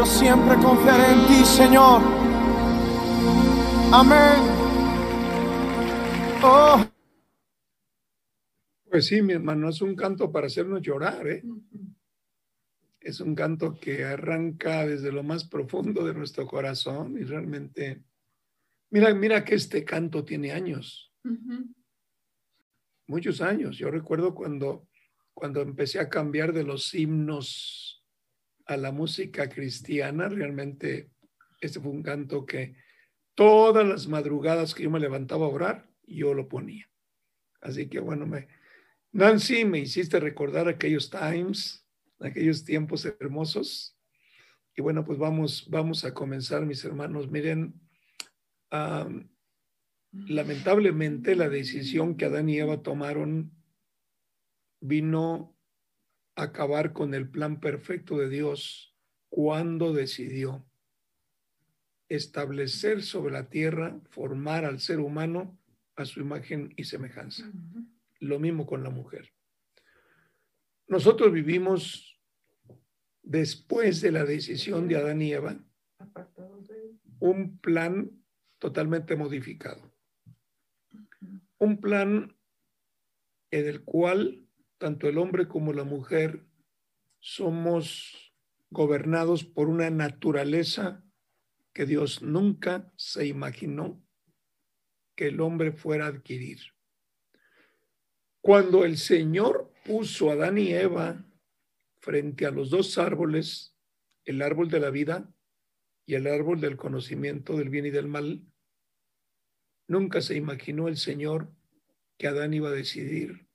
Yo siempre confiaré en ti, Señor. Amén. Oh. Pues sí, mi hermano, es un canto para hacernos llorar, ¿eh? Es un canto que arranca desde lo más profundo de nuestro corazón y realmente, mira, mira que este canto tiene años, muchos años. Yo recuerdo cuando, cuando empecé a cambiar de los himnos a la música cristiana, realmente este fue un canto que todas las madrugadas que yo me levantaba a orar, yo lo ponía. Así que bueno, me, Nancy, me hiciste recordar aquellos times, aquellos tiempos hermosos. Y bueno, pues vamos, vamos a comenzar, mis hermanos. Miren, lamentablemente la decisión que Adán y Eva tomaron vino acabar con el plan perfecto de Dios cuando decidió establecer sobre la tierra, formar al ser humano a su imagen y semejanza. Lo mismo con la mujer. Nosotros vivimos después de la decisión de Adán y Eva un plan totalmente modificado. Un plan en el cual tanto el hombre como la mujer somos gobernados por una naturaleza que Dios nunca se imaginó que el hombre fuera a adquirir. Cuando el Señor puso a Adán y Eva frente a los dos árboles, el árbol de la vida y el árbol del conocimiento del bien y del mal, nunca se imaginó el Señor que Adán iba a decidir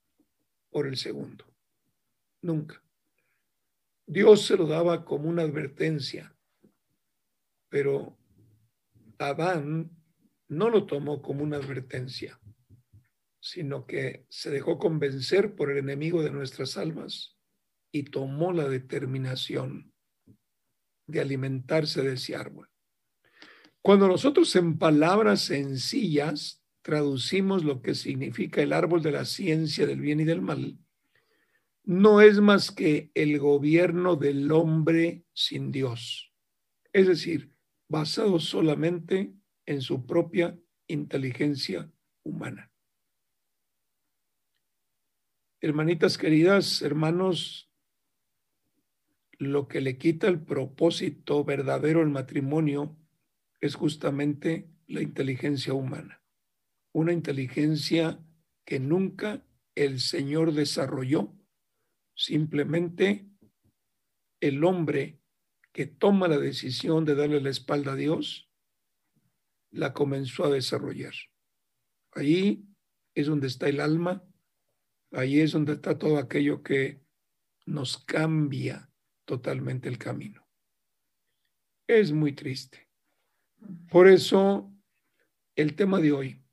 por el segundo. Nunca. Dios se lo daba como una advertencia, pero Adán no lo tomó como una advertencia sino que se dejó convencer por el enemigo de nuestras almas y tomó la determinación de alimentarse de ese árbol. Cuando nosotros en palabras sencillas traducimos lo que significa el árbol de la ciencia del bien y del mal, no es más que el gobierno del hombre sin Dios, es decir, basado solamente en su propia inteligencia humana. Hermanitas queridas, hermanos, lo que le quita el propósito verdadero al matrimonio es justamente la inteligencia humana. Una inteligencia que nunca el Señor desarrolló. Simplemente el hombre que toma la decisión de darle la espalda a Dios, la comenzó a desarrollar. Ahí es donde está el alma Ahí es donde está todo aquello que nos cambia totalmente el camino. Es muy triste. Por eso, el tema de hoy,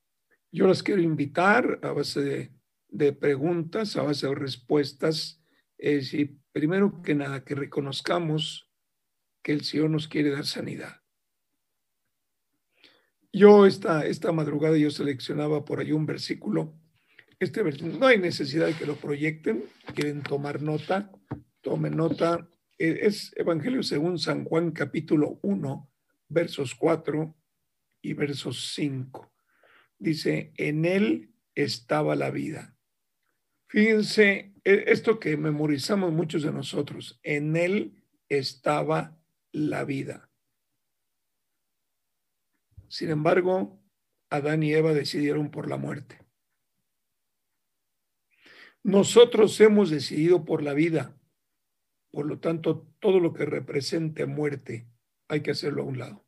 yo las quiero invitar a base de, preguntas, a base de respuestas. Es y primero que nada, que reconozcamos que el Señor nos quiere dar sanidad. Yo esta, esta madrugada yo seleccionaba por ahí un versículo este no hay necesidad de que lo proyecten, quieren tomar nota, tomen nota. E, es Evangelio según San Juan capítulo 1, versos 4 y versos 5. Dice, en él estaba la vida. Fíjense, e, esto que memorizamos muchos de nosotros, en él estaba la vida. Sin embargo, Adán y Eva decidieron por la muerte. Nosotros hemos decidido por la vida. Por lo tanto, todo lo que represente muerte hay que hacerlo a un lado.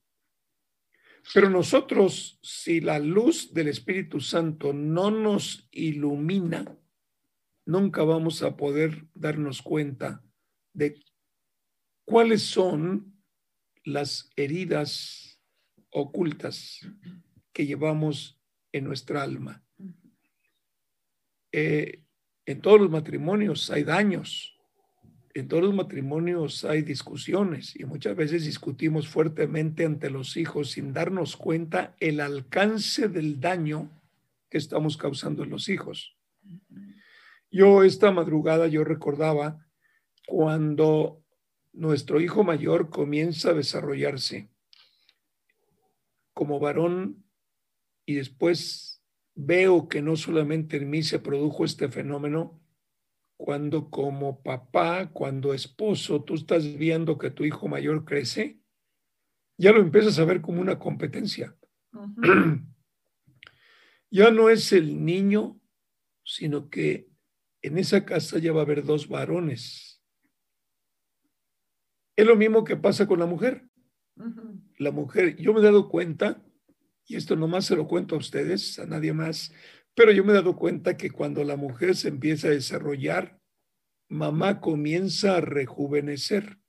Pero nosotros, si la luz del Espíritu Santo no nos ilumina, nunca vamos a poder darnos cuenta de cuáles son las heridas ocultas que llevamos en nuestra alma. Eh, en todos los matrimonios hay daños, en todos los matrimonios hay discusiones y muchas veces discutimos fuertemente ante los hijos sin darnos cuenta el alcance del daño que estamos causando en los hijos. Yo esta madrugada yo recordaba cuando nuestro hijo mayor comienza a desarrollarse como varón y después veo que no solamente en mí se produjo este fenómeno, cuando como papá, cuando esposo, tú estás viendo que tu hijo mayor crece, ya lo empiezas a ver como una competencia. ya no es el niño, sino que en esa casa ya va a haber dos varones. Es lo mismo que pasa con la mujer. La mujer, yo me he dado cuenta, y esto nomás se lo cuento a ustedes, a nadie más, pero yo me he dado cuenta que cuando la mujer se empieza a desarrollar, mamá comienza a rejuvenecer.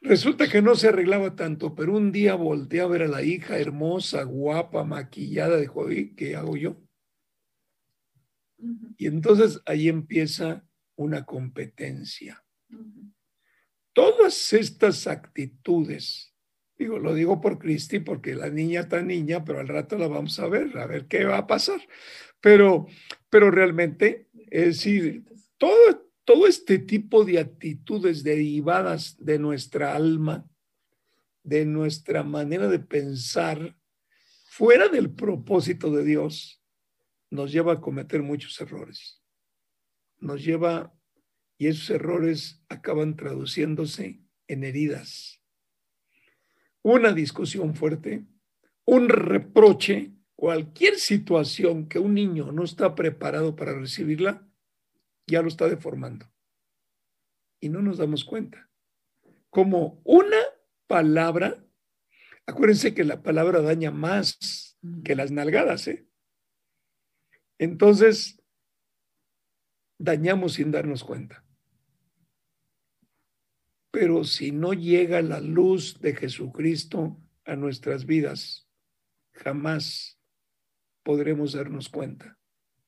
Resulta que no se arreglaba tanto, pero un día volteé a ver a la hija hermosa, guapa, maquillada, de joven, ¿qué hago yo? Y entonces ahí empieza una competencia. Todas estas actitudes, digo, lo digo por Cristi porque la niña está niña, pero al rato la vamos a ver, a ver qué va a pasar. Pero, pero realmente, es decir, todo, todo este tipo de actitudes derivadas de nuestra alma, de nuestra manera de pensar, fuera del propósito de Dios, nos lleva a cometer muchos errores. Nos lleva, y esos errores acaban traduciéndose en heridas. Una discusión fuerte, un reproche, cualquier situación que un niño no está preparado para recibirla, ya lo está deformando. Y no nos damos cuenta. Como una palabra, acuérdense que la palabra daña más que las nalgadas, ¿eh? Entonces, dañamos sin darnos cuenta. Pero si no llega la luz de Jesucristo a nuestras vidas, jamás podremos darnos cuenta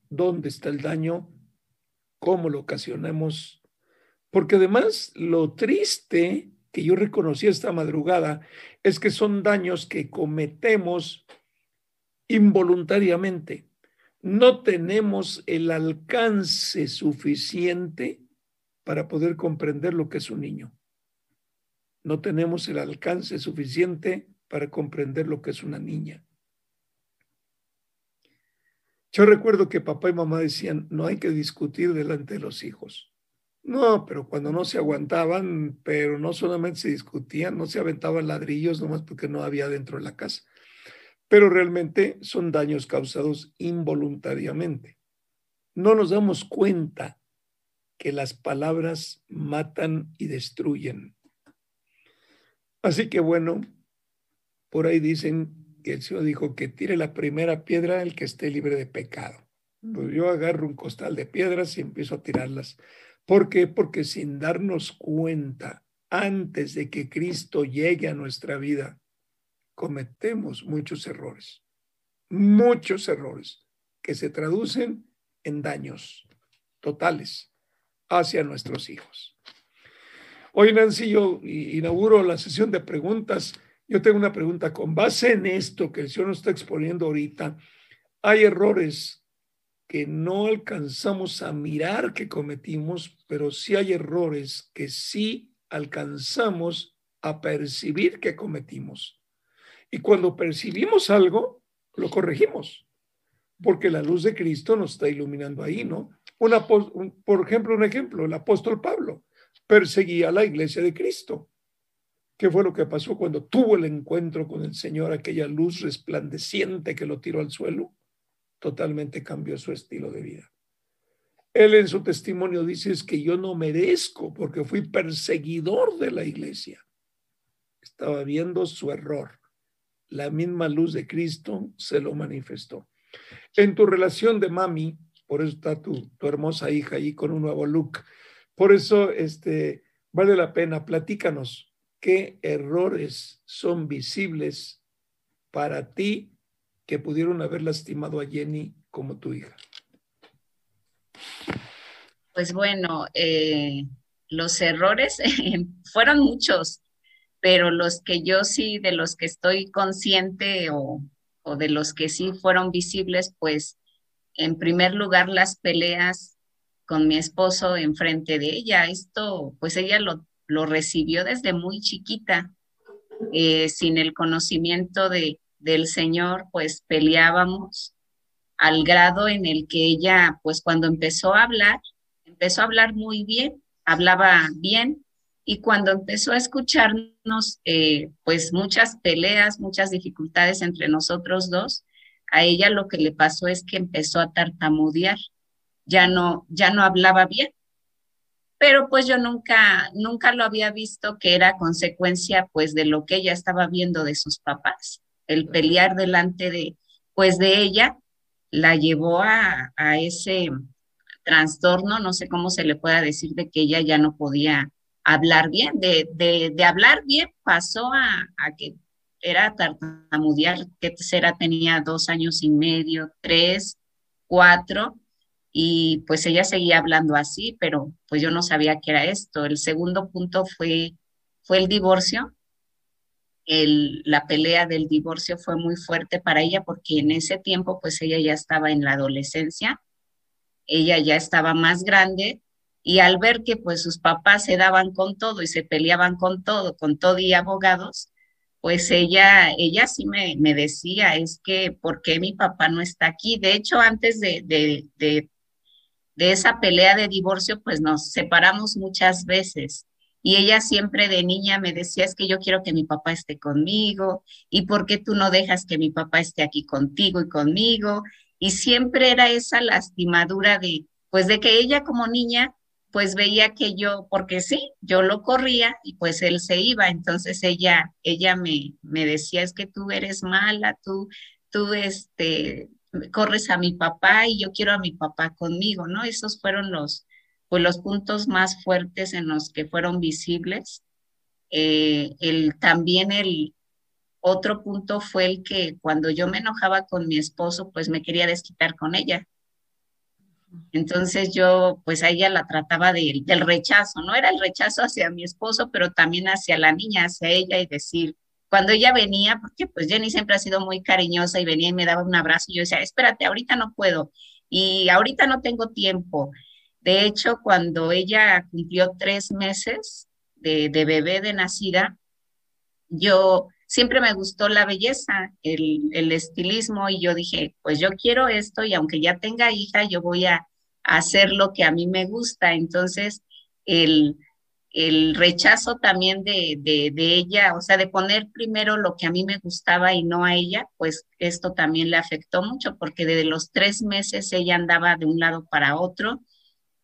dónde está el daño, cómo lo ocasionamos. Porque además lo triste que yo reconocí esta madrugada es que son daños que cometemos involuntariamente no tenemos el alcance suficiente para poder comprender lo que es un niño. No tenemos el alcance suficiente para comprender lo que es una niña. Yo recuerdo que papá y mamá decían, no hay que discutir delante de los hijos. No, pero cuando no se aguantaban, pero no solamente se discutían, no se aventaban ladrillos nomás porque no había dentro de la casa pero realmente son daños causados involuntariamente. No nos damos cuenta que las palabras matan y destruyen. Así que bueno, por ahí dicen que el Señor dijo que tire la primera piedra el que esté libre de pecado. Pues yo agarro un costal de piedras y empiezo a tirarlas. ¿Por qué? Porque sin darnos cuenta, antes de que Cristo llegue a nuestra vida, cometemos muchos errores, muchos errores que se traducen en daños totales hacia nuestros hijos. Hoy, Nancy, yo inauguro la sesión de preguntas. Yo tengo una pregunta. Con base en esto que el Señor nos está exponiendo ahorita, hay errores que no alcanzamos a mirar que cometimos, pero sí hay errores que sí alcanzamos a percibir que cometimos. Y cuando percibimos algo, lo corregimos, porque la luz de Cristo nos está iluminando ahí, ¿no? por ejemplo, un ejemplo, el apóstol Pablo perseguía a la iglesia de Cristo. ¿Qué fue lo que pasó cuando tuvo el encuentro con el Señor, aquella luz resplandeciente que lo tiró al suelo? Totalmente cambió su estilo de vida. Él en su testimonio dice es que yo no merezco porque fui perseguidor de la iglesia. Estaba viendo su error la misma luz de Cristo se lo manifestó. En tu relación de mami, por eso está tu, tu hermosa hija ahí con un nuevo look. Por eso este, vale la pena, platícanos qué errores son visibles para ti que pudieron haber lastimado a Jenny como tu hija. Pues bueno, eh, los errores fueron muchos pero los que yo sí, de los que estoy consciente o, de los que sí fueron visibles, pues en primer lugar las peleas con mi esposo enfrente de ella. Esto, pues ella lo, lo recibió desde muy chiquita, eh, sin el conocimiento de, del Señor, pues peleábamos al grado en el que ella, pues cuando empezó a hablar, empezó a hablar muy bien, hablaba bien, y cuando empezó a escucharnos, eh, pues muchas peleas, muchas dificultades entre nosotros dos, a ella lo que le pasó es que empezó a tartamudear, ya no, ya no hablaba bien. Pero pues yo nunca, nunca lo había visto que era consecuencia pues de lo que ella estaba viendo de sus papás. El pelear delante de, pues de ella, la llevó a, a ese trastorno, no sé cómo se le pueda decir, de que ella ya no podía hablar bien, de, de, de hablar bien pasó a, a, que era tartamudear, que será, tenía dos años y medio, tres, cuatro, y pues ella seguía hablando así, pero pues yo no sabía qué era esto. El segundo punto fue, fue el divorcio. El, la pelea del divorcio fue muy fuerte para ella porque en ese tiempo pues ella ya estaba en la adolescencia, ella ya estaba más grande y al ver que pues sus papás se daban con todo y se peleaban con todo, con todo y abogados, pues ella, ella sí me, decía, es que, ¿por qué mi papá no está aquí? De hecho, antes de, de, de esa pelea de divorcio, pues nos separamos muchas veces. Y ella siempre de niña me decía, es que yo quiero que mi papá esté conmigo, y por qué tú no dejas que mi papá esté aquí contigo y conmigo. Y siempre era esa lastimadura de, pues de que ella como niña pues veía que yo, porque sí, yo lo corría y pues él se iba, entonces ella, ella me, me decía, es que tú eres mala, tú, tú, este, corres a mi papá y yo quiero a mi papá conmigo, ¿no? Esos fueron los, pues los puntos más fuertes en los que fueron visibles. Eh, el, también el otro punto fue el que cuando yo me enojaba con mi esposo, pues me quería desquitar con ella. Entonces yo, pues a ella la trataba de, del rechazo, no era el rechazo hacia mi esposo, pero también hacia la niña, hacia ella y decir, cuando ella venía, porque pues Jenny siempre ha sido muy cariñosa y venía y me daba un abrazo y yo decía, espérate, ahorita no puedo y ahorita no tengo tiempo. De hecho, cuando ella cumplió tres meses de, de bebé de nacida, yo siempre me gustó la belleza, el, el, estilismo y yo dije, pues yo quiero esto y aunque ya tenga hija, yo voy a, hacer lo que a mí me gusta. Entonces, el, el rechazo también de, de, ella, o sea, de poner primero lo que a mí me gustaba y no a ella, pues esto también le afectó mucho porque desde los tres meses ella andaba de un lado para otro.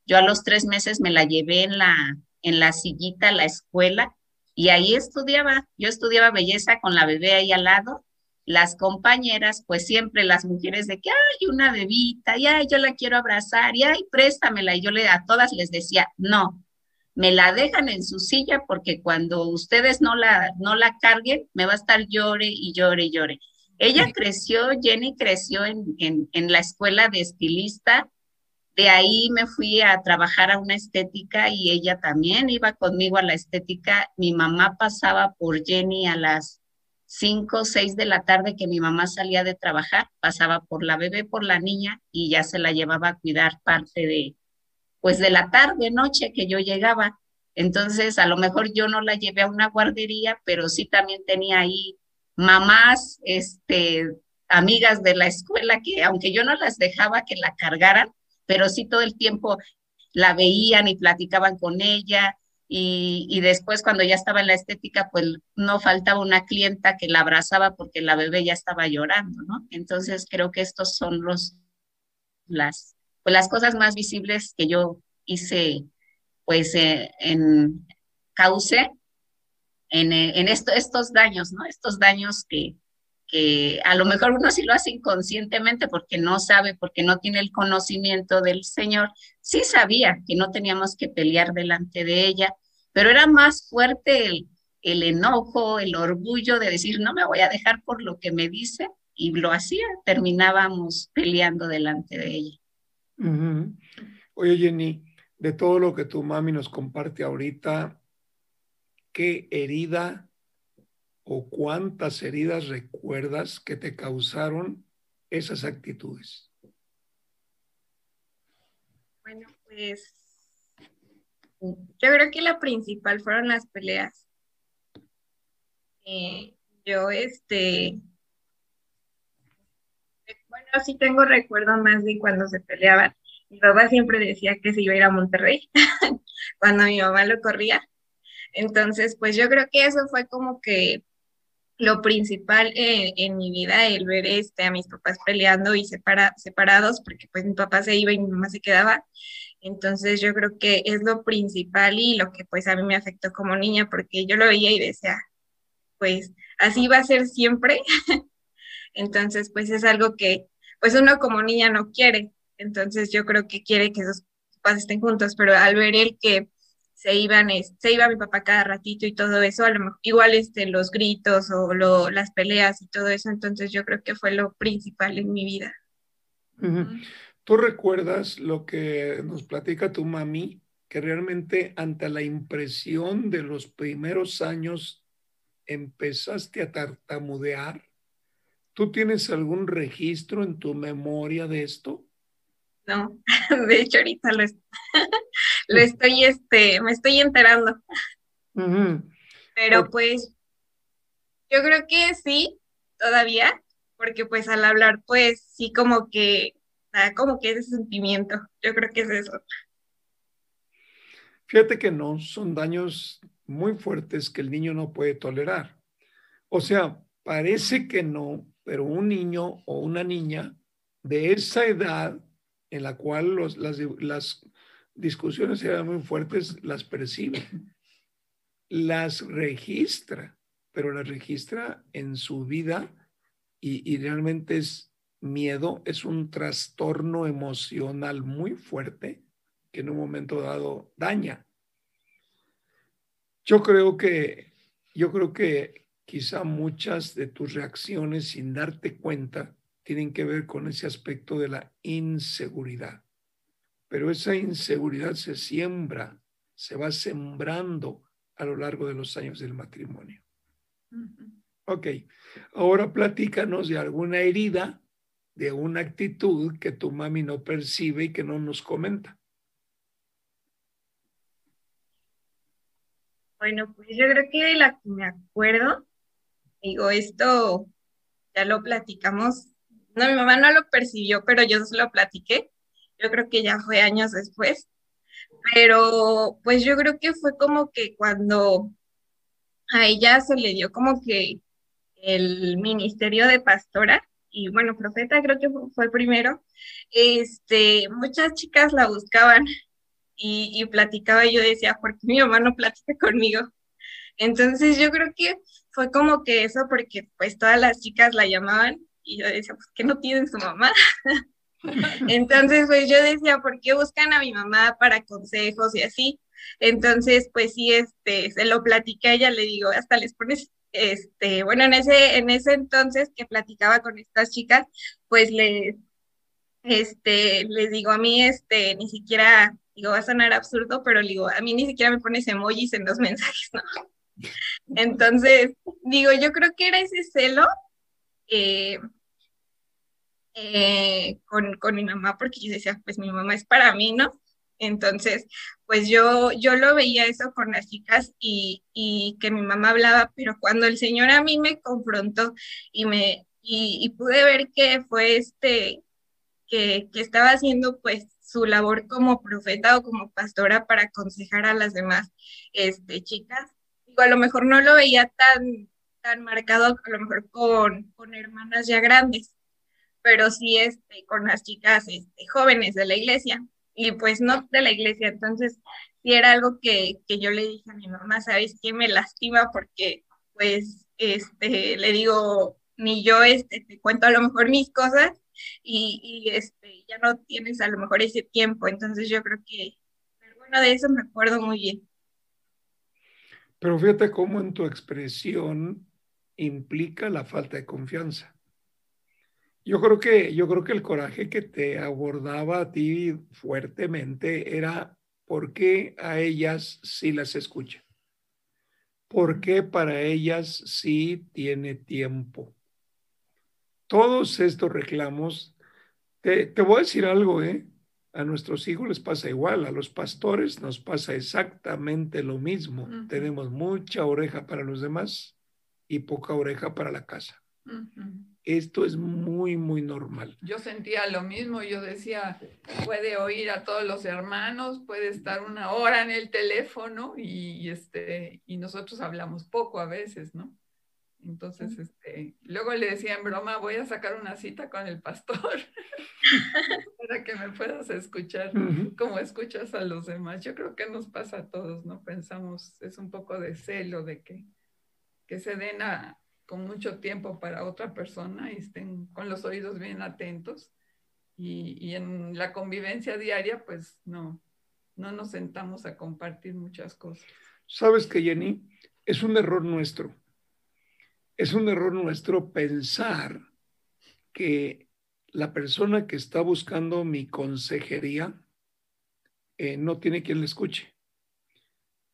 Yo a los tres meses me la llevé en la, en la sillita a la escuela y ahí estudiaba, yo estudiaba belleza con la bebé ahí al lado. Las compañeras, pues siempre las mujeres de que, ay, una bebita, y ay, yo la quiero abrazar, y ay, préstamela. Y yo le, a todas les decía, no, me la dejan en su silla porque cuando ustedes no la, no la carguen, me va a estar llore y llore y llore. Ella creció, Jenny creció en, en, en la escuela de estilista de ahí me fui a trabajar a una estética y ella también iba conmigo a la estética. Mi mamá pasaba por Jenny a las 5 o 6 de la tarde que mi mamá salía de trabajar, pasaba por la bebé, por la niña y ya se la llevaba a cuidar parte de, pues de la tarde, noche que yo llegaba. Entonces, a lo mejor yo no la llevé a una guardería, pero sí también tenía ahí mamás, este, amigas de la escuela que aunque yo no las dejaba que la cargaran, pero sí todo el tiempo la veían y platicaban con ella. Y, después cuando ya estaba en la estética, pues no faltaba una clienta que la abrazaba porque la bebé ya estaba llorando, ¿no? Entonces creo que estos son los, las, pues las cosas más visibles que yo hice, pues eh, en cauce en, en esto, estos daños, ¿no? Estos daños que, que a lo mejor uno sí lo hace inconscientemente porque no sabe, porque no tiene el conocimiento del Señor. Sí sabía que no teníamos que pelear delante de ella, pero era más fuerte el, el enojo, el orgullo de decir, no me voy a dejar por lo que me dice, y lo hacía, terminábamos peleando delante de ella. Uh -huh. Oye, Jenny, de todo lo que tu mami nos comparte ahorita, ¿qué herida o cuántas heridas recuerdas que te causaron esas actitudes? Bueno, Pues yo creo que la principal fueron las peleas. Eh, yo, este, sí tengo recuerdo más de cuando se peleaban. Mi papá siempre decía que se iba a ir a Monterrey cuando mi mamá lo corría. Entonces, pues yo creo que eso fue como que lo principal en mi vida, el ver este, a mis papás peleando y separados, porque pues mi papá se iba y mi mamá se quedaba. Entonces yo creo que es lo principal y lo que pues a mí me afectó como niña, porque yo lo veía y decía, pues así va a ser siempre. Entonces pues es algo que pues uno como niña no quiere. Entonces yo creo que quiere que sus papás estén juntos, pero al ver el que se iban, se iba mi papá cada ratito y todo eso, a lo mejor, igual este, los gritos o lo, las peleas y todo eso, entonces yo creo que fue lo principal en mi vida. ¿Tú recuerdas lo que nos platica tu mami, que realmente ante la impresión de los primeros años empezaste a tartamudear? ¿Tú tienes algún registro en tu memoria de esto? No, de hecho ahorita lo, lo estoy, este, me estoy enterando. Pero pues, yo creo que sí, todavía, porque pues al hablar, pues sí como que, como que ese sentimiento, yo creo que es eso. Fíjate que no, son daños muy fuertes que el niño no puede tolerar. O sea, parece que no, pero un niño o una niña de esa edad en la cual las discusiones eran muy fuertes, las percibe, las registra, pero las registra en su vida y, y realmente es miedo, es un trastorno emocional muy fuerte que en un momento dado daña. Yo creo que, yo creo que quizá muchas de tus reacciones sin darte cuenta tienen que ver con ese aspecto de la inseguridad pero esa inseguridad se siembra, se va sembrando a lo largo de los años del matrimonio. Ok, ahora platícanos de alguna herida, de una actitud que tu mami no percibe y que no nos comenta. Bueno, pues yo creo que de la que me acuerdo, digo, esto ya lo platicamos. No, mi mamá no lo percibió, pero yo se lo platiqué yo creo que ya fue años después, pero pues yo creo que fue como que cuando a ella se le dio como que el ministerio de pastora, y bueno, profeta creo que fue primero, este, muchas chicas la buscaban y, platicaba yo decía, ¿por qué mi mamá no platica conmigo? Entonces yo creo que fue como que eso porque pues todas las chicas la llamaban y yo decía, pues que no tienen su mamá. Entonces, pues yo decía, ¿por qué buscan a mi mamá para consejos y así? Entonces, pues sí, este, se lo platiqué a ella, le digo, hasta les pones, este, bueno, en ese, en ese entonces que platicaba con estas chicas, pues les, este, les digo, a mí, este, ni siquiera, digo, va a sonar absurdo, pero digo, a mí ni siquiera me pones emojis en los mensajes, ¿no? Entonces, digo, yo creo que era ese celo, eh, eh, con, con, mi mamá porque yo decía, pues mi mamá es para mí, ¿no? Entonces, pues yo, yo lo veía eso con las chicas y, y que mi mamá hablaba, pero cuando el Señor a mí me confrontó y me y, pude ver que fue este, que, que, estaba haciendo pues su labor como profeta o como pastora para aconsejar a las demás este, chicas. A lo mejor no lo veía tan, tan marcado, a lo mejor con, con hermanas ya grandes, pero sí este, con las chicas este, jóvenes de la iglesia y pues no de la iglesia. Entonces, sí era algo que, que yo le dije a mi mamá, ¿sabes qué? Me lastima porque pues este, le digo, ni yo este, te cuento a lo mejor mis cosas y, este, ya no tienes a lo mejor ese tiempo. Entonces yo creo que, bueno, de eso me acuerdo muy bien. Pero fíjate cómo en tu expresión implica la falta de confianza. Yo creo que, yo creo que el coraje que te abordaba a ti fuertemente era por qué a ellas sí las escucha. ¿Por qué para ellas sí tiene tiempo? Todos estos reclamos, te, te voy a decir algo, ¿eh? A nuestros hijos les pasa igual, a los pastores nos pasa exactamente lo mismo. Tenemos mucha oreja para los demás y poca oreja para la casa. Esto es muy, muy normal. Yo sentía lo mismo, yo decía, puede oír a todos los hermanos, puede estar una hora en el teléfono y, este, y nosotros hablamos poco a veces, ¿no? Entonces, este, luego le decía en broma, voy a sacar una cita con el pastor para que me puedas escuchar Ujú. como escuchas a los demás. Yo creo que nos pasa a todos, ¿no? Pensamos, es un poco de celo de que, que se den a- con mucho tiempo para otra persona y estén con los oídos bien atentos. Y, y en la convivencia diaria, pues no, no nos sentamos a compartir muchas cosas. ¿Sabes que Jenny? Es un error nuestro. Es un error nuestro pensar que la persona que está buscando mi consejería eh, no tiene quien le escuche.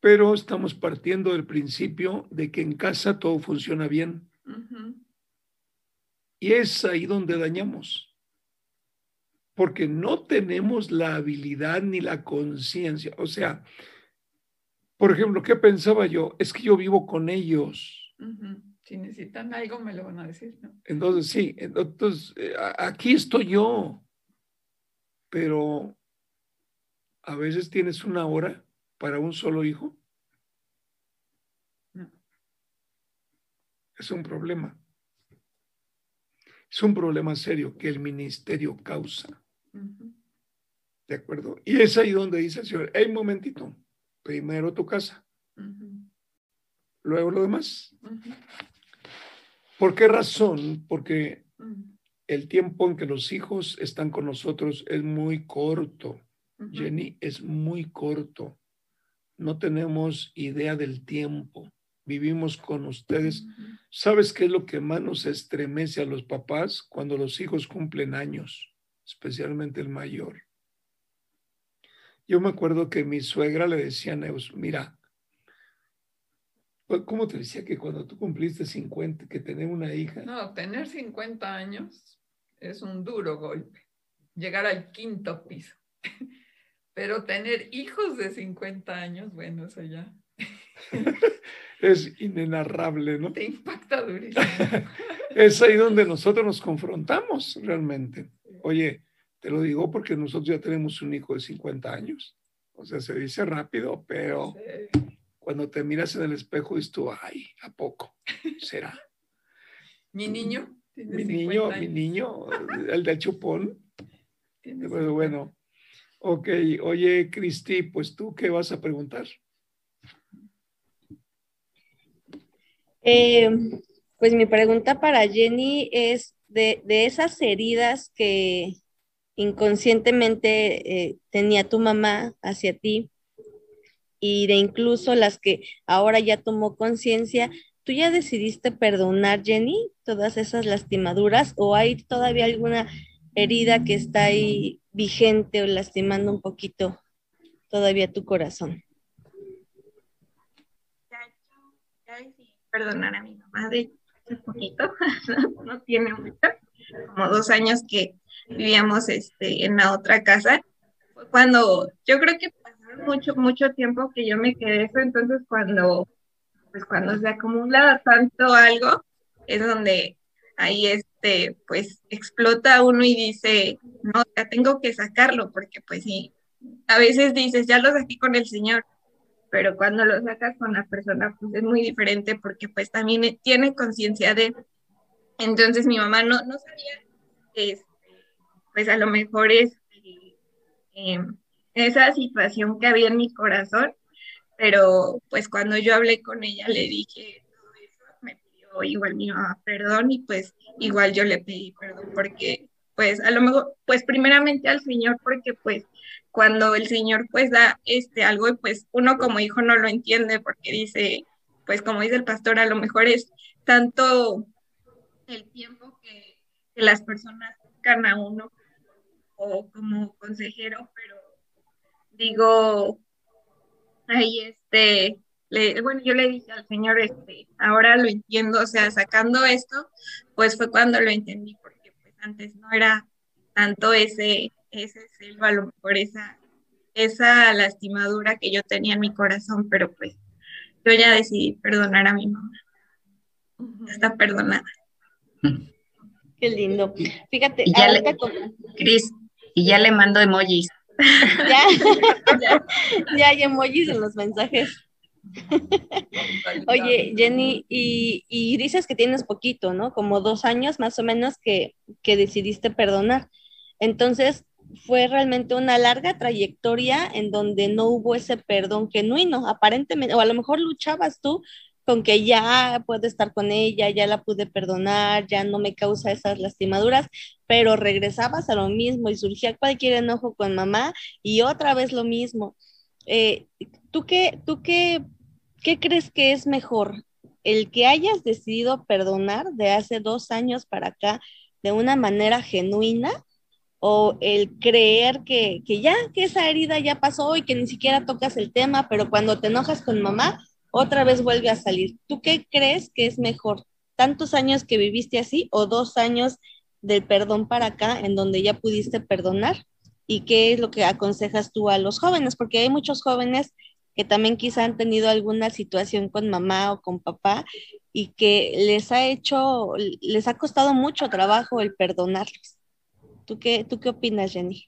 Pero estamos partiendo del principio de que en casa todo funciona bien. Y es ahí donde dañamos. Porque no tenemos la habilidad ni la conciencia. O sea, por ejemplo, ¿qué pensaba yo? Es que yo vivo con ellos. Si necesitan algo, me lo van a decir, ¿no? Entonces, sí, entonces, eh, aquí estoy yo. Pero a veces tienes una hora para un solo hijo. No. Es un problema. Es un problema serio que el ministerio causa. ¿De acuerdo? Y es ahí donde dice el Señor, hey, momentito, primero tu casa, luego lo demás. ¿Por qué razón? Porque ujú, el tiempo en que los hijos están con nosotros es muy corto. Jenny, es muy corto. No tenemos idea del tiempo. Vivimos con ustedes. ¿Sabes qué es lo que más nos estremece a los papás cuando los hijos cumplen años, especialmente el mayor? Yo me acuerdo que mi suegra le decía a Neus, mira, ¿cómo te decía que cuando tú cumpliste 50, que tener una hija? No, tener 50 años es un duro golpe. Llegar al quinto piso. Pero tener hijos de 50 años, bueno, eso ya Es inenarrable, ¿no? te impacta durísimo. Es ahí donde nosotros nos confrontamos realmente. Oye, te lo digo porque nosotros ya tenemos un hijo de 50 años. O sea, se dice rápido, pero Sí. Cuando te miras en el espejo dices tú, ay, ¿a poco? ¿Será? Mi niño Mi 50 niño, mi niño, el del chupón. Pues 50. bueno, ok. Oye, Cristi, pues tú, ¿qué vas a preguntar? Eh, pues mi pregunta para Jenny es de, de esas heridas que inconscientemente eh, tenía tu mamá hacia ti y de incluso las que ahora ya tomó conciencia, ¿tú ya decidiste perdonar, Jenny, todas esas lastimaduras o hay todavía alguna herida que está ahí vigente o lastimando un poquito todavía tu corazón? Ya, ya decidí perdonar a mi mamá de hace poquito, no, no tiene mucho, como dos años que vivíamos este, en la otra casa. Cuando yo creo que mucho, mucho tiempo que yo me quedé eso, entonces cuando, pues cuando se acumula tanto algo, es donde ahí este, pues explota uno y dice, no, ya tengo que sacarlo, porque pues sí, a veces dices, ya lo saqué con el Señor, pero cuando lo sacas con la persona, pues es muy diferente porque pues también tiene conciencia de, entonces mi mamá no, no sabía, este, pues a lo mejor es eh, esa situación que había en mi corazón, pero pues cuando yo hablé con ella le dije todo eso, me pidió igual mi mamá perdón y pues igual yo le pedí perdón porque pues a lo mejor, pues primeramente al Señor porque pues cuando el Señor pues da este algo pues uno como hijo no lo entiende porque dice, pues como dice el pastor, a lo mejor es tanto el tiempo que, que las personas buscan a uno o como consejero, pero digo, ahí este, le, bueno, yo le dije al Señor, este, ahora lo entiendo, o sea, sacando esto, pues fue cuando lo entendí, porque pues antes no era tanto ese, ese celo, a lo mejor esa, esa lastimadura que yo tenía en mi corazón, pero pues yo ya decidí perdonar a mi mamá. Está perdonada. Qué lindo. Fíjate, y ya le, Cris, y ya le mando emojis. ya, ya hay emojis en los mensajes. Oye, Jenny, y, dices que tienes poquito, ¿no? Como dos años más o menos que, que decidiste perdonar. Entonces, fue realmente una larga trayectoria en donde no hubo ese perdón genuino, aparentemente, o a lo mejor luchabas tú con que ya puedo estar con ella, ya la pude perdonar, ya no me causa esas lastimaduras, pero regresabas a lo mismo y surgía cualquier enojo con mamá y otra vez lo mismo. Eh, ¿Tú, qué, tú qué, qué crees que es mejor? ¿El que hayas decidido perdonar de hace dos años para acá de una manera genuina o el creer que, que, ya, que esa herida ya pasó y que ni siquiera tocas el tema, pero cuando te enojas con mamá, otra vez vuelve a salir. ¿Tú qué crees que es mejor? ¿Tantos años que viviste así o dos años del perdón para acá en donde ya pudiste perdonar? ¿Y qué es lo que aconsejas tú a los jóvenes? Porque hay muchos jóvenes que también quizá han tenido alguna situación con mamá o con papá y que les ha hecho, les ha costado mucho trabajo el perdonarlos. ¿Tú qué, ¿Tú qué opinas, Jenny?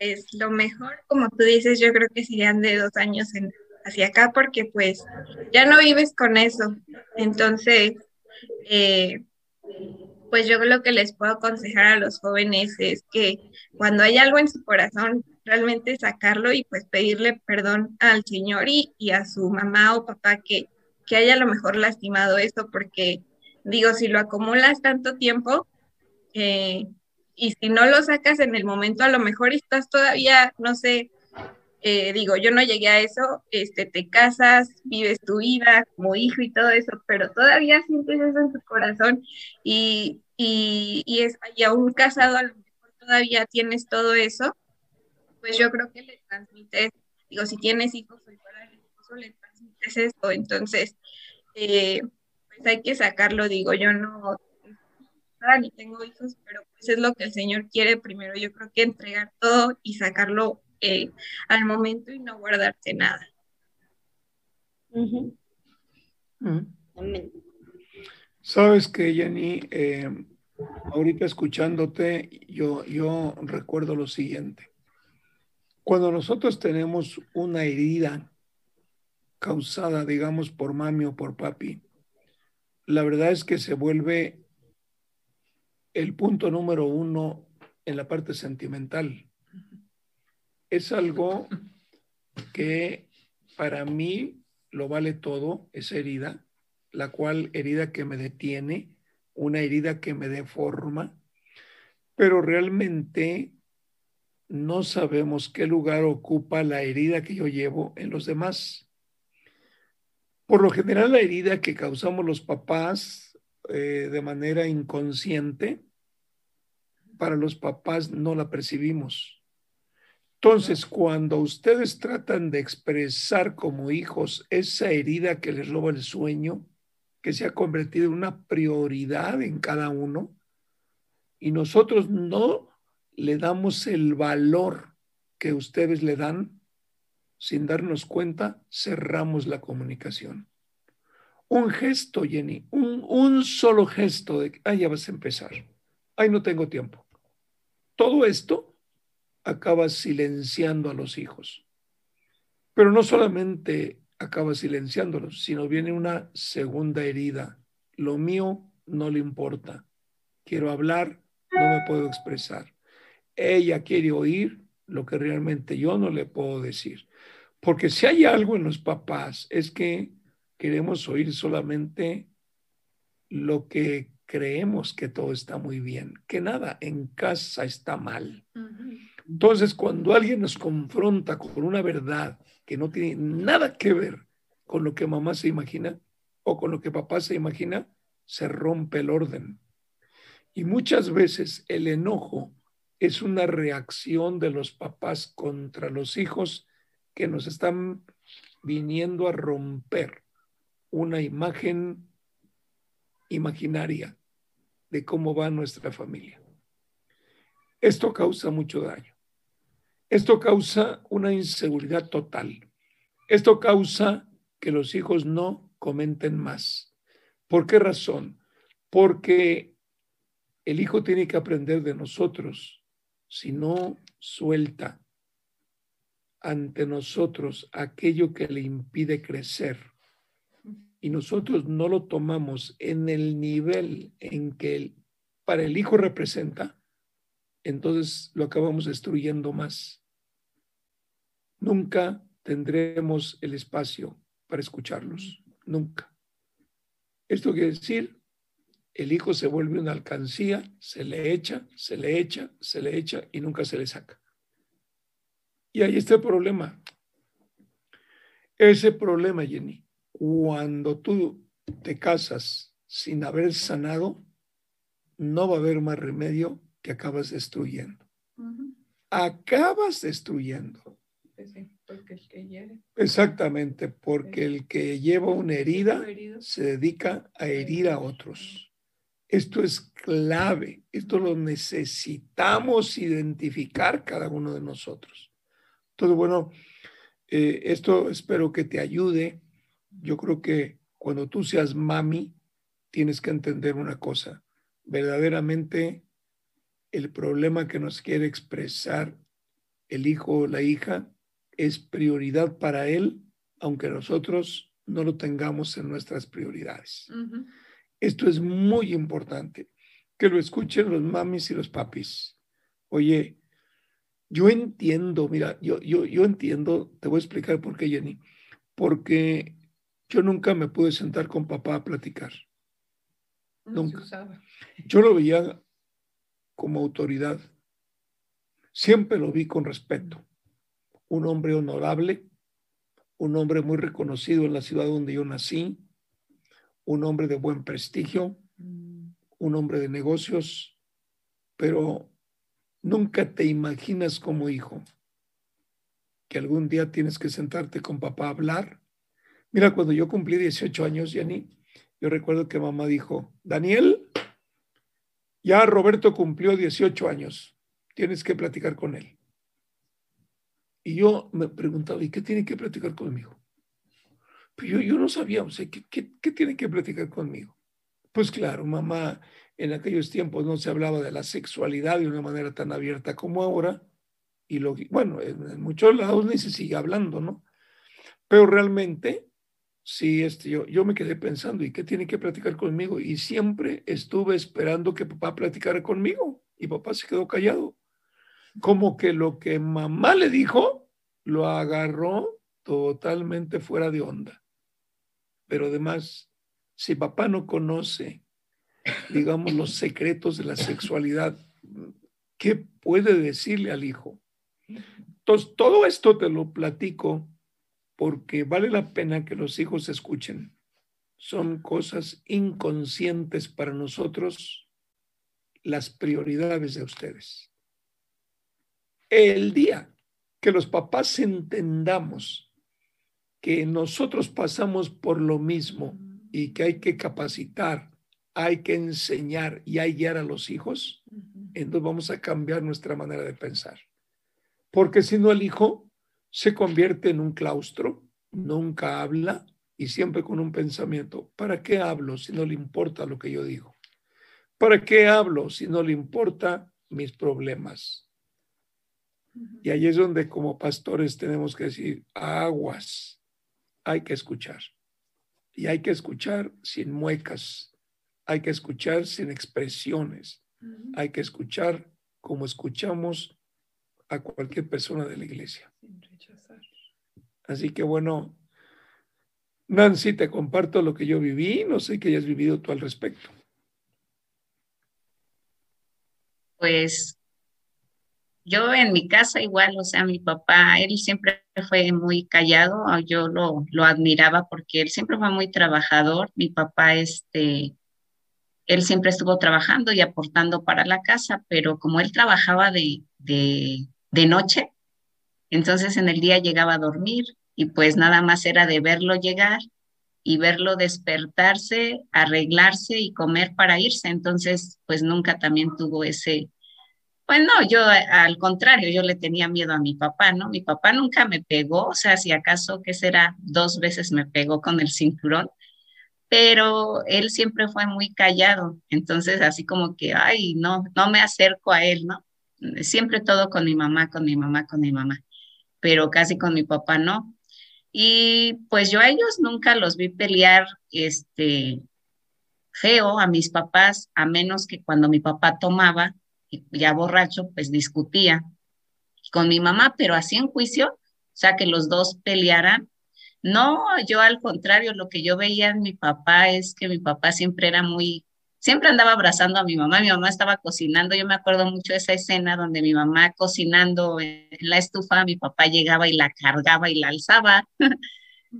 Pues lo mejor, como tú dices, yo creo que serían de dos años en, hacia acá porque pues ya no vives con eso. Entonces, eh, pues yo lo que les puedo aconsejar a los jóvenes es que cuando hay algo en su corazón, realmente sacarlo y pues pedirle perdón al Señor y, y a su mamá o papá que, que haya a lo mejor lastimado esto, porque digo, si lo acumulas tanto tiempo, eh, y si no lo sacas en el momento, a lo mejor estás todavía, no sé, eh, digo, yo no llegué a eso, este, te casas, vives tu vida como hijo y todo eso, pero todavía sientes eso en tu corazón y, y, y, es, y aún casado a lo mejor todavía tienes todo eso, pues yo creo que le transmites, digo, si tienes hijos o entonces, eh, pues hay que sacarlo, digo, yo no, ni tengo hijos, pero pues es lo que el Señor quiere primero. Yo creo que entregar todo y sacarlo eh, al momento y no guardarte nada. Sabes que, Jenny, eh, ahorita escuchándote, yo, yo recuerdo lo siguiente. Cuando nosotros tenemos una herida causada, digamos, por mami o por papi, la verdad es que se vuelve el punto número uno en la parte sentimental. Es algo que para mí lo vale todo, esa herida, la cual herida que me detiene, una herida que me deforma, pero realmente no sabemos qué lugar ocupa la herida que yo llevo en los demás. Por lo general, la herida que causamos los papás eh, de manera inconsciente para los papás no la percibimos. Entonces, cuando ustedes tratan de expresar como hijos esa herida que les roba el sueño, que se ha convertido en una prioridad en cada uno, y nosotros no le damos el valor que ustedes le dan, sin darnos cuenta, cerramos la comunicación. Un gesto, Jenny, un, solo gesto de, ah, ya vas a empezar. Ay, no tengo tiempo. Todo esto acaba silenciando a los hijos. Pero no solamente acaba silenciándolos, sino viene una segunda herida. Lo mío no le importa. Quiero hablar, no me puedo expresar. Ella quiere oír lo que realmente yo no le puedo decir. Porque si hay algo en los papás es que queremos oír solamente lo que creemos que todo está muy bien, que nada en casa está mal. Entonces, cuando alguien nos confronta con una verdad que no tiene nada que ver con lo que mamá se imagina o con lo que papá se imagina, se rompe el orden. Y muchas veces el enojo es una reacción de los papás contra los hijos que nos están viniendo a romper una imagen imaginaria de cómo va nuestra familia. Esto causa mucho daño. Esto causa una inseguridad total. Esto causa que los hijos no comenten más. ¿Por qué razón? Porque el hijo tiene que aprender de nosotros. Si no suelta ante nosotros aquello que le impide crecer y nosotros no lo tomamos en el nivel en que para el hijo representa, entonces lo acabamos destruyendo más. Nunca tendremos el espacio para escucharlos, nunca. Esto quiere decir, el hijo se vuelve una alcancía, se le echa, se le echa, se le echa y nunca se le saca. Y ahí está el problema. Ese problema, Jenny, cuando tú te casas sin haber sanado, no va a haber más remedio que acabas destruyendo. Acabas destruyendo. porque el que Exactamente, porque el que lleva una herida se dedica a herir a otros. Esto es clave, esto lo necesitamos identificar cada uno de nosotros. Entonces, bueno, eh, esto espero que te ayude. Yo creo que cuando tú seas mami, tienes que entender una cosa. Verdaderamente, el problema que nos quiere expresar el hijo o la hija es prioridad para él, aunque nosotros no lo tengamos en nuestras prioridades. Esto es muy importante, que lo escuchen los mamis y los papis. Oye, yo entiendo, mira, yo, yo, yo entiendo, te voy a explicar por qué, Jenny, porque yo nunca me pude sentar con papá a platicar. nunca. Yo lo veía como autoridad. Siempre lo vi con respeto. Un hombre honorable, un hombre muy reconocido en la ciudad donde yo nací, un hombre de buen prestigio, un hombre de negocios, pero Nunca te imaginas como hijo que algún día tienes que sentarte con papá a hablar. Mira, cuando yo cumplí 18 años, Yanni, yo recuerdo que mamá dijo, Daniel, ya Roberto cumplió 18 años, tienes que platicar con él. Y yo me preguntaba, ¿y qué tiene que platicar conmigo? Pues yo, yo no sabía, o sea, ¿qué, qué, tiene que platicar conmigo? Pues claro, mamá en aquellos tiempos no se hablaba de la sexualidad de una manera tan abierta como ahora, y lo, bueno, en, muchos lados ni se sigue hablando, ¿no? Pero realmente, sí, este, yo, yo me quedé pensando, ¿y qué tiene que platicar conmigo? Y siempre estuve esperando que papá platicara conmigo, y papá se quedó callado. Como que lo que mamá le dijo, lo agarró totalmente fuera de onda. Pero además, si papá no conoce digamos, los secretos de la sexualidad. ¿Qué puede decirle al hijo? Entonces, todo esto te lo platico porque vale la pena que los hijos escuchen. Son cosas inconscientes para nosotros las prioridades de ustedes. El día que los papás entendamos que nosotros pasamos por lo mismo y que hay que capacitar hay que enseñar y hay que guiar a los hijos, entonces vamos a cambiar nuestra manera de pensar. Porque si no, el hijo se convierte en un claustro, nunca habla y siempre con un pensamiento, ¿para qué hablo si no le importa lo que yo digo? ¿Para qué hablo si no le importa mis problemas? Y ahí es donde como pastores tenemos que decir, aguas, hay que escuchar. Y hay que escuchar sin muecas, hay que escuchar sin expresiones. Hay que escuchar como escuchamos a cualquier persona de la iglesia. Así que bueno, Nancy, te comparto lo que yo viví. No sé qué hayas vivido tú al respecto. Pues yo en mi casa igual, o sea, mi papá, él siempre fue muy callado, yo lo, lo admiraba porque él siempre fue muy trabajador. Mi papá, este, él siempre estuvo trabajando y aportando para la casa, pero como él trabajaba de, de, noche, entonces en el día llegaba a dormir y pues nada más era de verlo llegar y verlo despertarse, arreglarse y comer para irse. Entonces, pues nunca también tuvo ese, Pues no, yo al contrario, yo le tenía miedo a mi papá, ¿no? Mi papá nunca me pegó, o sea, si acaso que será, dos veces me pegó con el cinturón, pero él siempre fue muy callado, entonces así como que, ay, no, no me acerco a él, ¿no? Siempre todo con mi mamá, con mi mamá, con mi mamá, pero casi con mi papá no. Y pues yo a ellos nunca los vi pelear, este, feo a mis papás, a menos que cuando mi papá tomaba, ya borracho, pues discutía con mi mamá, pero así en juicio, o sea, que los dos pelearan. No, yo al contrario, lo que yo veía en mi papá es que mi papá siempre era muy, siempre andaba abrazando a mi mamá, mi mamá estaba cocinando, yo me acuerdo mucho de esa escena donde mi mamá cocinando en la estufa, mi papá llegaba y la cargaba y la alzaba.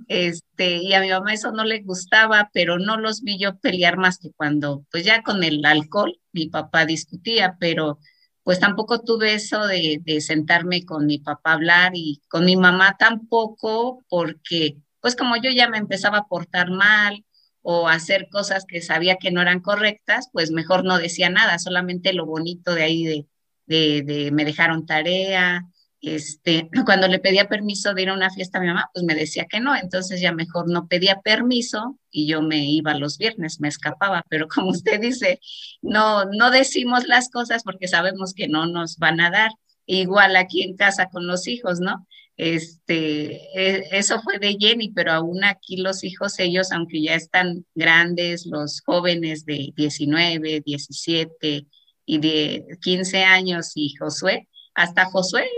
Este, y a mi mamá eso no le gustaba, pero no los vi yo pelear más que cuando, pues ya con el alcohol, mi papá discutía, pero pues tampoco tuve eso de, de sentarme con mi papá a hablar y con mi mamá tampoco, porque pues como yo ya me empezaba a portar mal o hacer cosas que sabía que no eran correctas, pues mejor no decía nada, solamente lo bonito de ahí de, de, me dejaron tarea, este, cuando le pedía permiso de ir a una fiesta a mi mamá, pues me decía que no, entonces ya mejor no pedía permiso y yo me iba los viernes, me escapaba, pero como usted dice, no, no decimos las cosas porque sabemos que no nos van a dar. Igual aquí en casa con los hijos, ¿no? Este, e, eso fue de Jenny, pero aún aquí los hijos, ellos, aunque ya están grandes, los jóvenes de 19, 17 y de 15 años y Josué, hasta Josué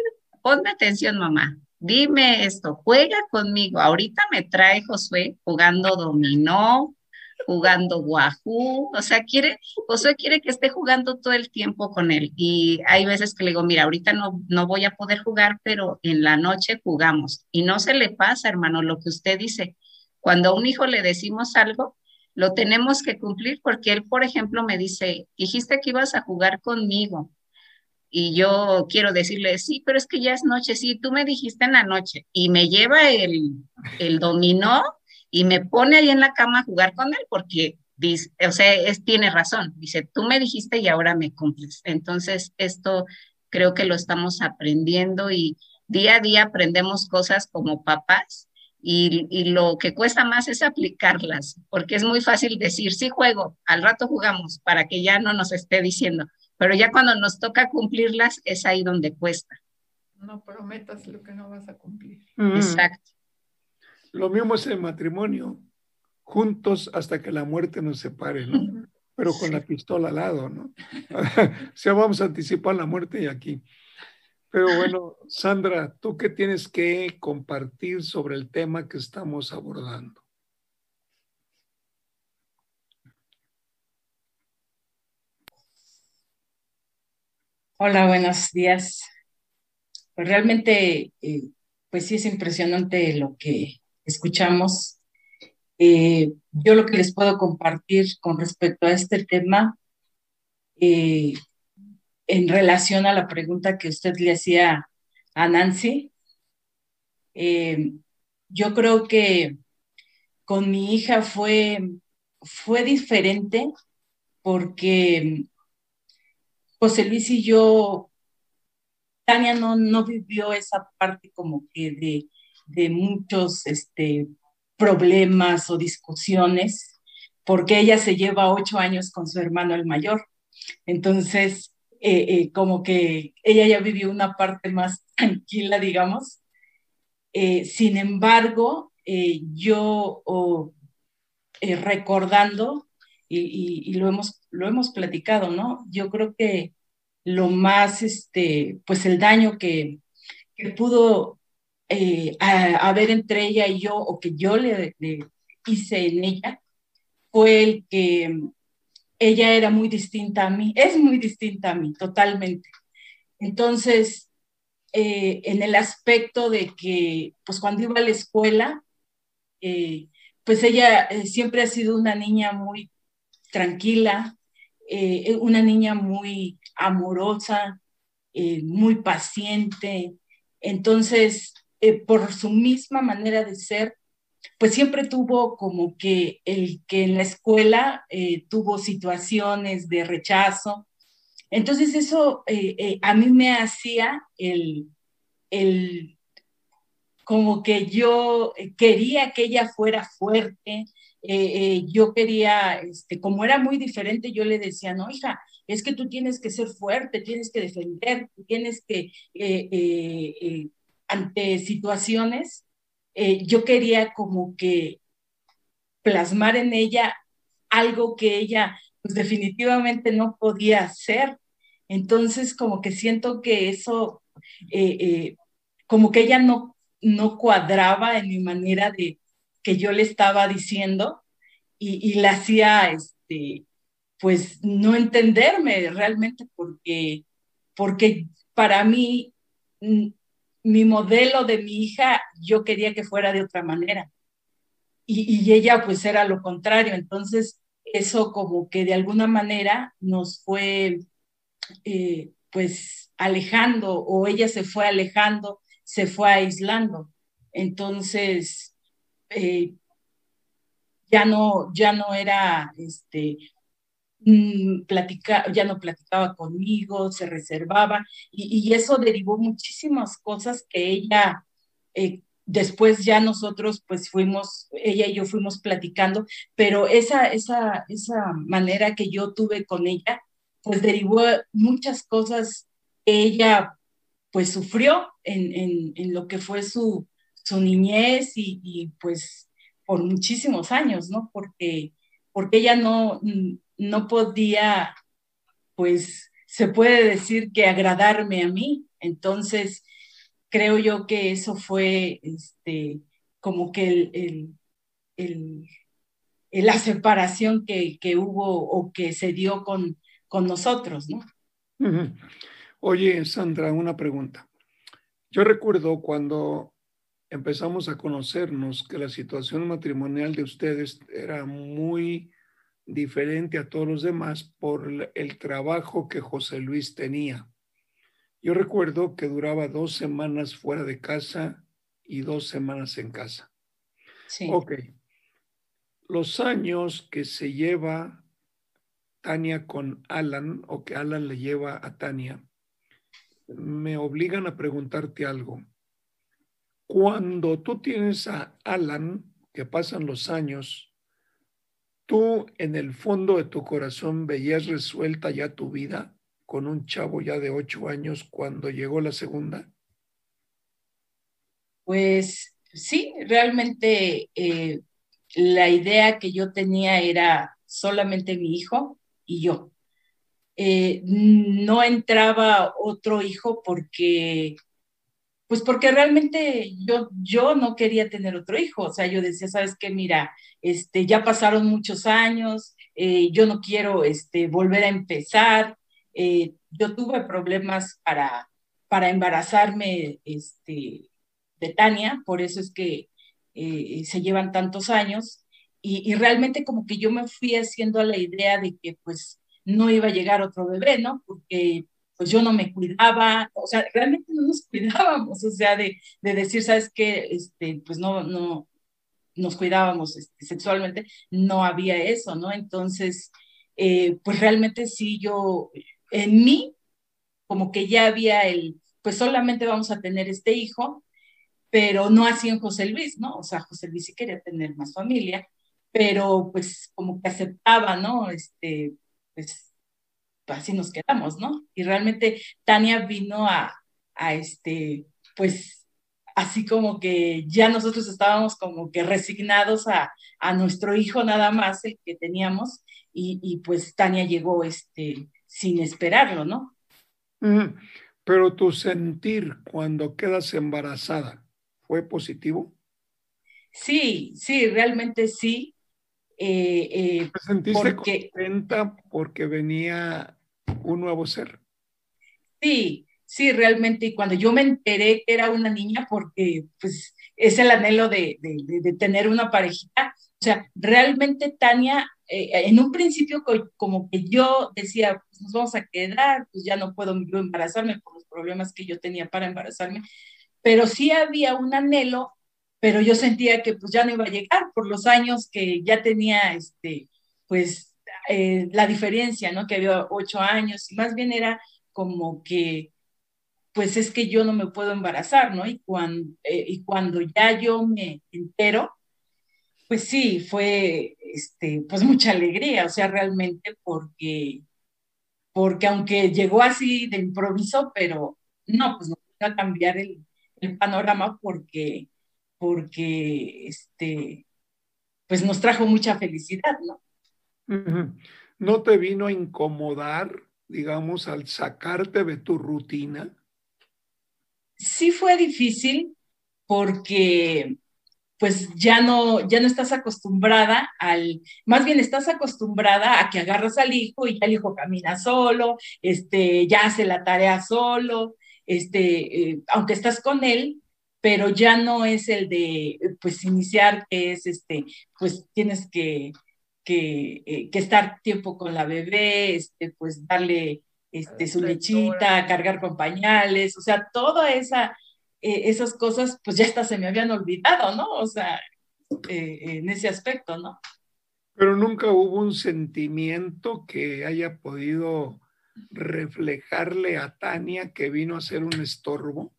ponme atención, mamá. Dime esto, juega conmigo. Ahorita me trae Josué jugando dominó, jugando guajú, o sea, quiere, Josué quiere que esté jugando todo el tiempo con él. Y hay veces que le digo, mira, ahorita no, no voy a poder jugar, pero en la noche jugamos. Y no se le pasa, hermano, lo que usted dice. Cuando a un hijo le decimos algo, lo tenemos que cumplir porque él, por ejemplo, me dice, dijiste que ibas a jugar conmigo y yo quiero decirle, sí, pero es que ya es noche, sí, tú me dijiste en la noche, y me lleva el, el dominó y me pone ahí en la cama a jugar con él porque dice, o sea, es, tiene razón, dice, tú me dijiste y ahora me cumples. Entonces, esto creo que lo estamos aprendiendo y día a día aprendemos cosas como papás y, y, lo que cuesta más es aplicarlas, porque es muy fácil decir, sí juego, al rato jugamos, para que ya no nos esté diciendo, pero ya cuando nos toca cumplirlas es ahí donde cuesta. No prometas lo que no vas a cumplir. Mm. Exacto. Lo mismo es el matrimonio, juntos hasta que la muerte nos separe, ¿no? Pero con la pistola al lado, ¿no? o sea, vamos a anticipar la muerte y aquí. Pero bueno, Sandra, ¿tú qué tienes que compartir sobre el tema que estamos abordando? Hola, buenos días. Pues realmente, eh, pues sí es impresionante lo que escuchamos. Eh, yo lo que les puedo compartir con respecto a este tema, eh, en relación a la pregunta que usted le hacía a Nancy, yo creo que con mi hija fue, fue diferente porque José Luis y yo, Tania no, no vivió esa parte como que de, de muchos este, problemas o discusiones, porque ella se lleva ocho años con su hermano el mayor. Entonces, eh, eh, como que ella ya vivió una parte más tranquila, digamos. Eh, sin embargo, yo recordando, y, y, lo, hemos, lo hemos platicado, ¿no? Yo creo que lo más, este, pues el daño que, que pudo eh, haber entre ella y yo, o que yo le, hice en ella, fue el que ella era muy distinta a mí, es muy distinta a mí, totalmente. Entonces, eh, en el aspecto de que, pues cuando iba a la escuela, eh, pues ella siempre ha sido una niña muy tranquila, eh, una niña muy amorosa, eh, muy paciente. Entonces, eh, por su misma manera de ser, pues siempre tuvo como que el que en la escuela tuvo situaciones de rechazo. Entonces eso eh, eh, a mí me hacía el, el, como que yo quería que ella fuera fuerte, yo quería, este, como era muy diferente, yo le decía, no, hija, es que tú tienes que ser fuerte, tienes que defender, tienes que, ante situaciones, yo quería como que plasmar en ella algo que ella pues definitivamente no podía hacer. Entonces, como que siento que eso, eh, eh, como que ella no, no cuadraba en mi manera de que yo le estaba diciendo y, la hacía, este, pues, no entenderme realmente porque, porque para mí, mm, mi modelo de mi hija, yo quería que fuera de otra manera. Y, y ella, pues, era lo contrario. Entonces, eso como que de alguna manera nos fue eh, pues alejando o ella se fue alejando, se fue aislando. Entonces, eh, ya no, ya no era este, mm, ya no platicaba conmigo, se reservaba, y, eso derivó muchísimas cosas que ella eh, Después ya nosotros pues fuimos, ella y yo fuimos platicando, pero esa, esa, esa manera que yo tuve con ella, pues derivó muchas cosas que ella pues sufrió en, en, lo que fue su, su niñez y, pues por muchísimos años, ¿no? Porque, porque ella no, no podía, pues se puede decir que agradarme a mí. Entonces, creo yo que eso fue este, como que el, la separación que, hubo o que se dio con, con nosotros, ¿no? Oye, Sandra, una pregunta. Yo recuerdo cuando empezamos a conocernos que la situación matrimonial de ustedes era muy diferente a todos los demás por el trabajo que José Luis tenía. Yo recuerdo que duraba dos semanas fuera de casa y dos semanas en casa. Sí. Ok. Los años que se lleva Tania con Alan o que Alan le lleva a Tania me obligan a preguntarte algo. Cuando tú tienes a Alan, que pasan los años, ¿tú en el fondo de tu corazón veías resuelta ya tu vida? con un chavo ya de ocho años cuando llegó la segunda? Pues sí, realmente eh, la idea que yo tenía era solamente mi hijo y yo. Eh, no entraba otro hijo porque, pues porque realmente yo, yo no quería tener otro hijo. O sea, yo decía, sabes qué, mira, este, ya pasaron muchos años, eh, yo no quiero este, volver a empezar. Eh, yo tuve problemas para, para embarazarme este, de Tania, por eso es que eh, se llevan tantos años, y, realmente como que yo me fui haciendo la idea de que pues no iba a llegar otro bebé, ¿no? Porque pues yo no me cuidaba, o sea, realmente no nos cuidábamos, o sea, de, de decir, ¿sabes qué? Este, pues no, no, nos cuidábamos este, sexualmente, no había eso, ¿no? Entonces, eh, pues realmente sí, yo, en mí, como que ya había el, pues solamente vamos a tener este hijo, pero no así en José Luis, ¿no? O sea, José Luis sí quería tener más familia, pero pues como que aceptaba, ¿no? Este, pues así nos quedamos, ¿no? Y realmente Tania vino a, a este, pues así como que ya nosotros estábamos como que resignados a, a nuestro hijo nada más, el que teníamos, y, y pues Tania llegó, este, sin esperarlo, ¿no? Pero tu sentir cuando quedas embarazada, ¿fue positivo? Sí, sí, realmente sí. Eh, eh, ¿Te sentiste contenta porque venía un nuevo ser? Sí, sí, realmente. Y cuando yo me enteré que era una niña, porque pues es el anhelo de, de tener una parejita, o sea, realmente Tania eh, en un principio como que yo decía, pues nos vamos a quedar, pues ya no puedo embarazarme por los problemas que yo tenía para embarazarme, pero sí había un anhelo, pero yo sentía que pues ya no iba a llegar por los años que ya tenía, este, pues eh, la diferencia, ¿no? Que había ocho años, y más bien era como que, pues es que yo no me puedo embarazar, ¿no? Y cuando, eh, y cuando ya yo me entero, pues sí, fue, este, pues mucha alegría, o sea, realmente porque, porque aunque llegó así de improviso, pero no, pues no iba a cambiar el, el panorama porque, porque, este, pues nos trajo mucha felicidad, ¿no? ¿No te vino a incomodar, digamos, al sacarte de tu rutina? Sí fue difícil porque pues ya no, ya no estás acostumbrada al, más bien estás acostumbrada a que agarras al hijo y ya el hijo camina solo, este, ya hace la tarea solo, este, eh, aunque estás con él, pero ya no es el de, pues, iniciar, que es, este, pues, tienes que, que, eh, que estar tiempo con la bebé, este, pues, darle este, su lechita, cargar con pañales, o sea, toda esa, eh, esas cosas, pues ya hasta se me habían olvidado, ¿no? O sea, eh, en ese aspecto, ¿no? Pero nunca hubo un sentimiento que haya podido reflejarle a Tania que vino a ser un estorbo.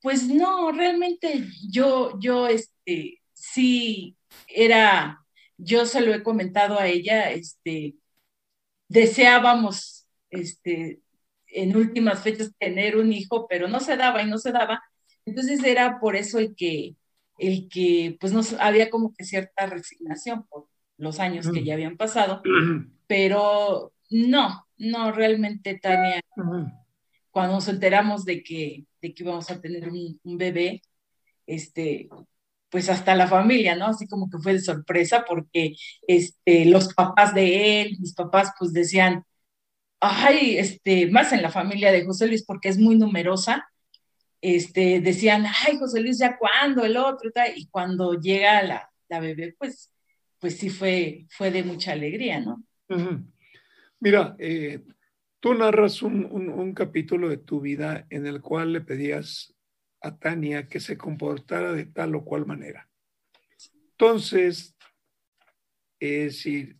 Pues no, realmente yo, yo, este, sí, era, yo se lo he comentado a ella, este, deseábamos, este, en últimas fechas tener un hijo, pero no se daba y no se daba. Entonces era por eso el que, el que, pues no había como que cierta resignación por los años que ya habían pasado, pero no, no, realmente Tania, cuando nos enteramos de que, de que íbamos a tener un, un, bebé, este, pues hasta la familia, ¿no? Así como que fue de sorpresa porque este, los papás de él, mis papás, pues decían, ay, este, más en la familia de José Luis porque es muy numerosa, este, decían, ay, José Luis, ¿ya cuándo? El otro, y cuando llega la, la, bebé, pues, pues sí fue, fue de mucha alegría, ¿no? Mira, eh, tú narras un, un, un, capítulo de tu vida en el cual le pedías a Tania que se comportara de tal o cual manera. Entonces, es decir,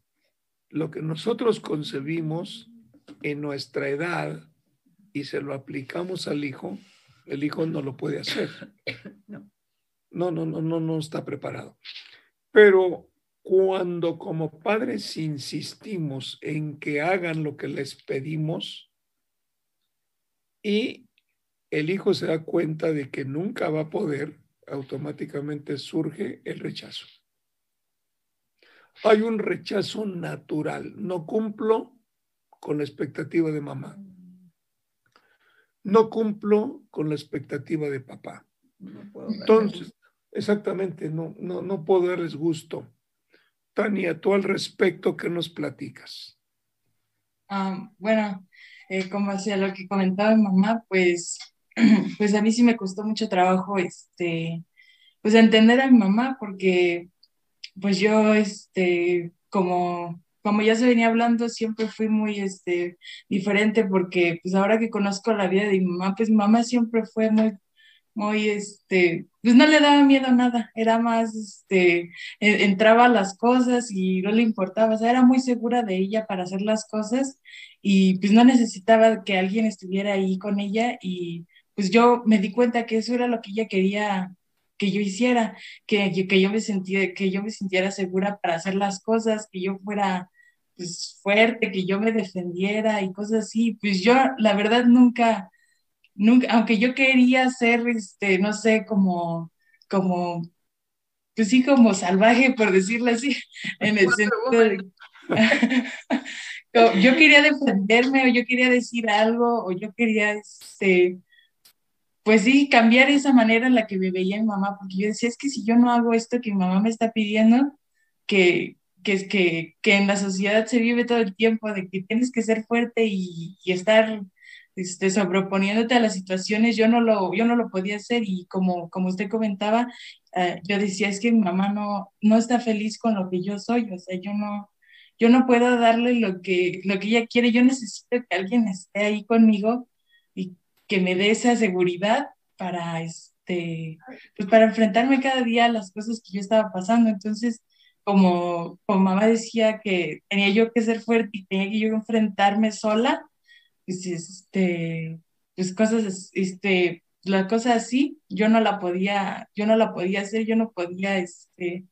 lo que nosotros concebimos en nuestra edad y se lo aplicamos al hijo, el hijo no lo puede hacer. No, no, no, no, no, no está preparado. Pero cuando como padres insistimos en que hagan lo que les pedimos y el hijo se da cuenta de que nunca va a poder, automáticamente surge el rechazo. Hay un rechazo natural. No cumplo, con la expectativa de mamá. No cumplo con la expectativa de papá. Entonces, exactamente, no, no, no puedo darles gusto. Tania, tú al respecto, ¿qué nos platicas? Um, bueno, eh, como hacía lo que comentaba mi mamá, pues, pues a mí sí me costó mucho trabajo, este, pues entender a mi mamá, porque pues yo, este, como como ya se venía hablando, siempre fui muy este, diferente porque pues ahora que conozco la vida de mi mamá, pues mi mamá siempre fue muy, muy, este, pues no le daba miedo a nada, era más, este, e, entraba a las cosas y no le importaba, o sea, era muy segura de ella para hacer las cosas y pues no necesitaba que alguien estuviera ahí con ella y pues yo me di cuenta que eso era lo que ella quería que yo hiciera, que, que, yo me sentía, que yo me sintiera segura para hacer las cosas, que yo fuera pues, fuerte, que yo me defendiera y cosas así. Pues yo, la verdad, nunca, nunca, aunque yo quería ser, este, no sé, como, como, pues sí, como salvaje, por decirlo así, en el sentido de... yo quería defenderme o yo quería decir algo o yo quería, este, pues sí, cambiar esa manera en la que me veía mi mamá, porque yo decía, es que si yo no hago esto que mi mamá me está pidiendo, que, que, que, que en la sociedad se vive todo el tiempo de que tienes que ser fuerte y, y estar este, sobreponiéndote a las situaciones, yo no lo, yo no lo podía hacer. Y como, como usted comentaba, uh, yo decía, es que mi mamá no, no está feliz con lo que yo soy, o sea, yo no, yo no puedo darle lo que, lo que ella quiere, yo necesito que alguien esté ahí conmigo que me dé esa seguridad para, este, pues para enfrentarme cada día a las cosas que yo estaba pasando, entonces como, como mamá decía que tenía yo que ser fuerte y tenía que yo enfrentarme sola, pues, este, pues cosas, este, la cosa así, yo no la podía, yo no la podía hacer, yo no podía, este,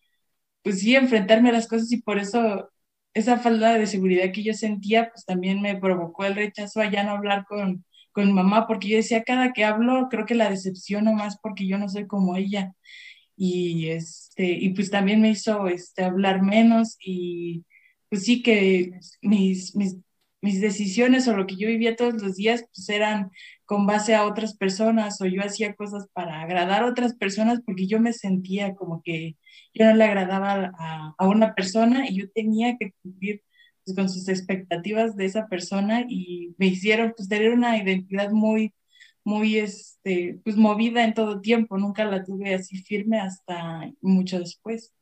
pues sí, enfrentarme a las cosas y por eso esa falta de seguridad que yo sentía, pues también me provocó el rechazo a ya no hablar con, con mamá, porque yo decía, cada que hablo, creo que la decepciono más porque yo no soy como ella. Y, este, y pues también me hizo este, hablar menos y pues sí que mis, mis, mis decisiones o lo que yo vivía todos los días, pues eran con base a otras personas o yo hacía cosas para agradar a otras personas porque yo me sentía como que yo no le agradaba a, a una persona y yo tenía que cumplir pues, con sus expectativas de esa persona y me hicieron pues tener una identidad muy, muy, este, pues movida en todo tiempo, nunca la tuve así firme hasta mucho después.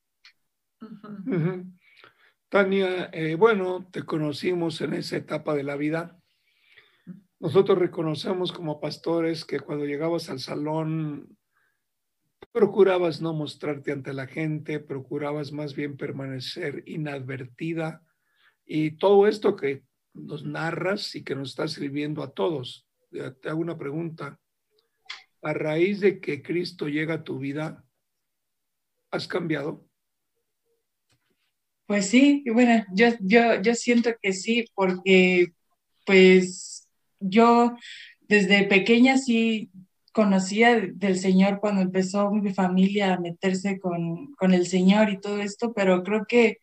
Tania, eh, bueno, te conocimos en esa etapa de la vida. Nosotros reconocemos como pastores que cuando llegabas al salón procurabas no mostrarte ante la gente, procurabas más bien permanecer inadvertida y todo esto que nos narras y que nos está sirviendo a todos. Te hago una pregunta. A raíz de que Cristo llega a tu vida, ¿has cambiado? Pues sí, bueno, yo, yo, yo siento que sí, porque pues yo desde pequeña sí conocía del Señor cuando empezó mi familia a meterse con, el Señor y todo esto, pero creo que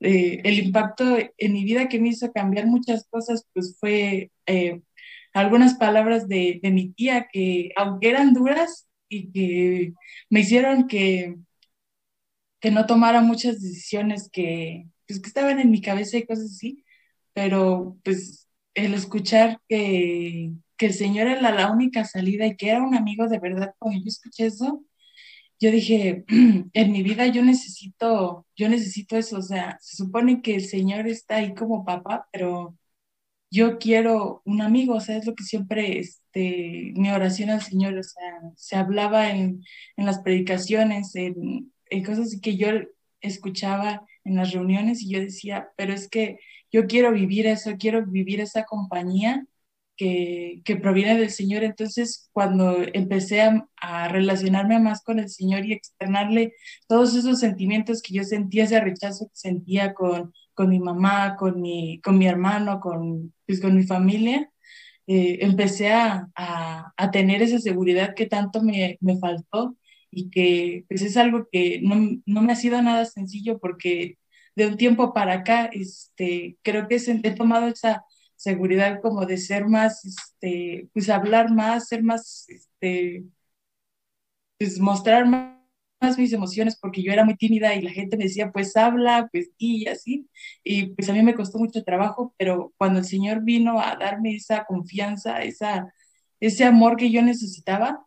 eh, el impacto en mi vida que me hizo cambiar muchas cosas, pues fue eh, algunas palabras de, mi tía que, aunque eran duras y que me hicieron que, que no tomara muchas decisiones que, pues, que estaban en mi cabeza y cosas así, pero pues el escuchar que, el Señor era la única salida y que era un amigo de verdad, cuando yo escuché eso, yo dije, en mi vida yo necesito, yo necesito eso, o sea, se supone que el Señor está ahí como papá, pero yo quiero un amigo, o sea, es lo que siempre, este, mi oración al Señor, o sea, se hablaba en, las predicaciones, en, en cosas que yo escuchaba en las reuniones y yo decía, pero es que yo quiero vivir eso, quiero vivir esa compañía que, proviene del Señor. Entonces, cuando empecé a, relacionarme más con el Señor y externarle todos esos sentimientos que yo sentía, ese rechazo que sentía con, con mi mamá, con mi, con mi hermano, con, pues, con mi familia, eh, empecé a, a, tener esa seguridad que tanto me, me faltó y que pues es algo que no, no, me ha sido nada sencillo porque de un tiempo para acá, este, creo que he tomado esa seguridad como de ser más, este, pues hablar más, ser más, este, pues mostrar más, mis emociones porque yo era muy tímida y la gente me decía, pues habla, pues y así, y pues a mí me costó mucho trabajo, pero cuando el Señor vino a darme esa confianza, esa, ese amor que yo necesitaba,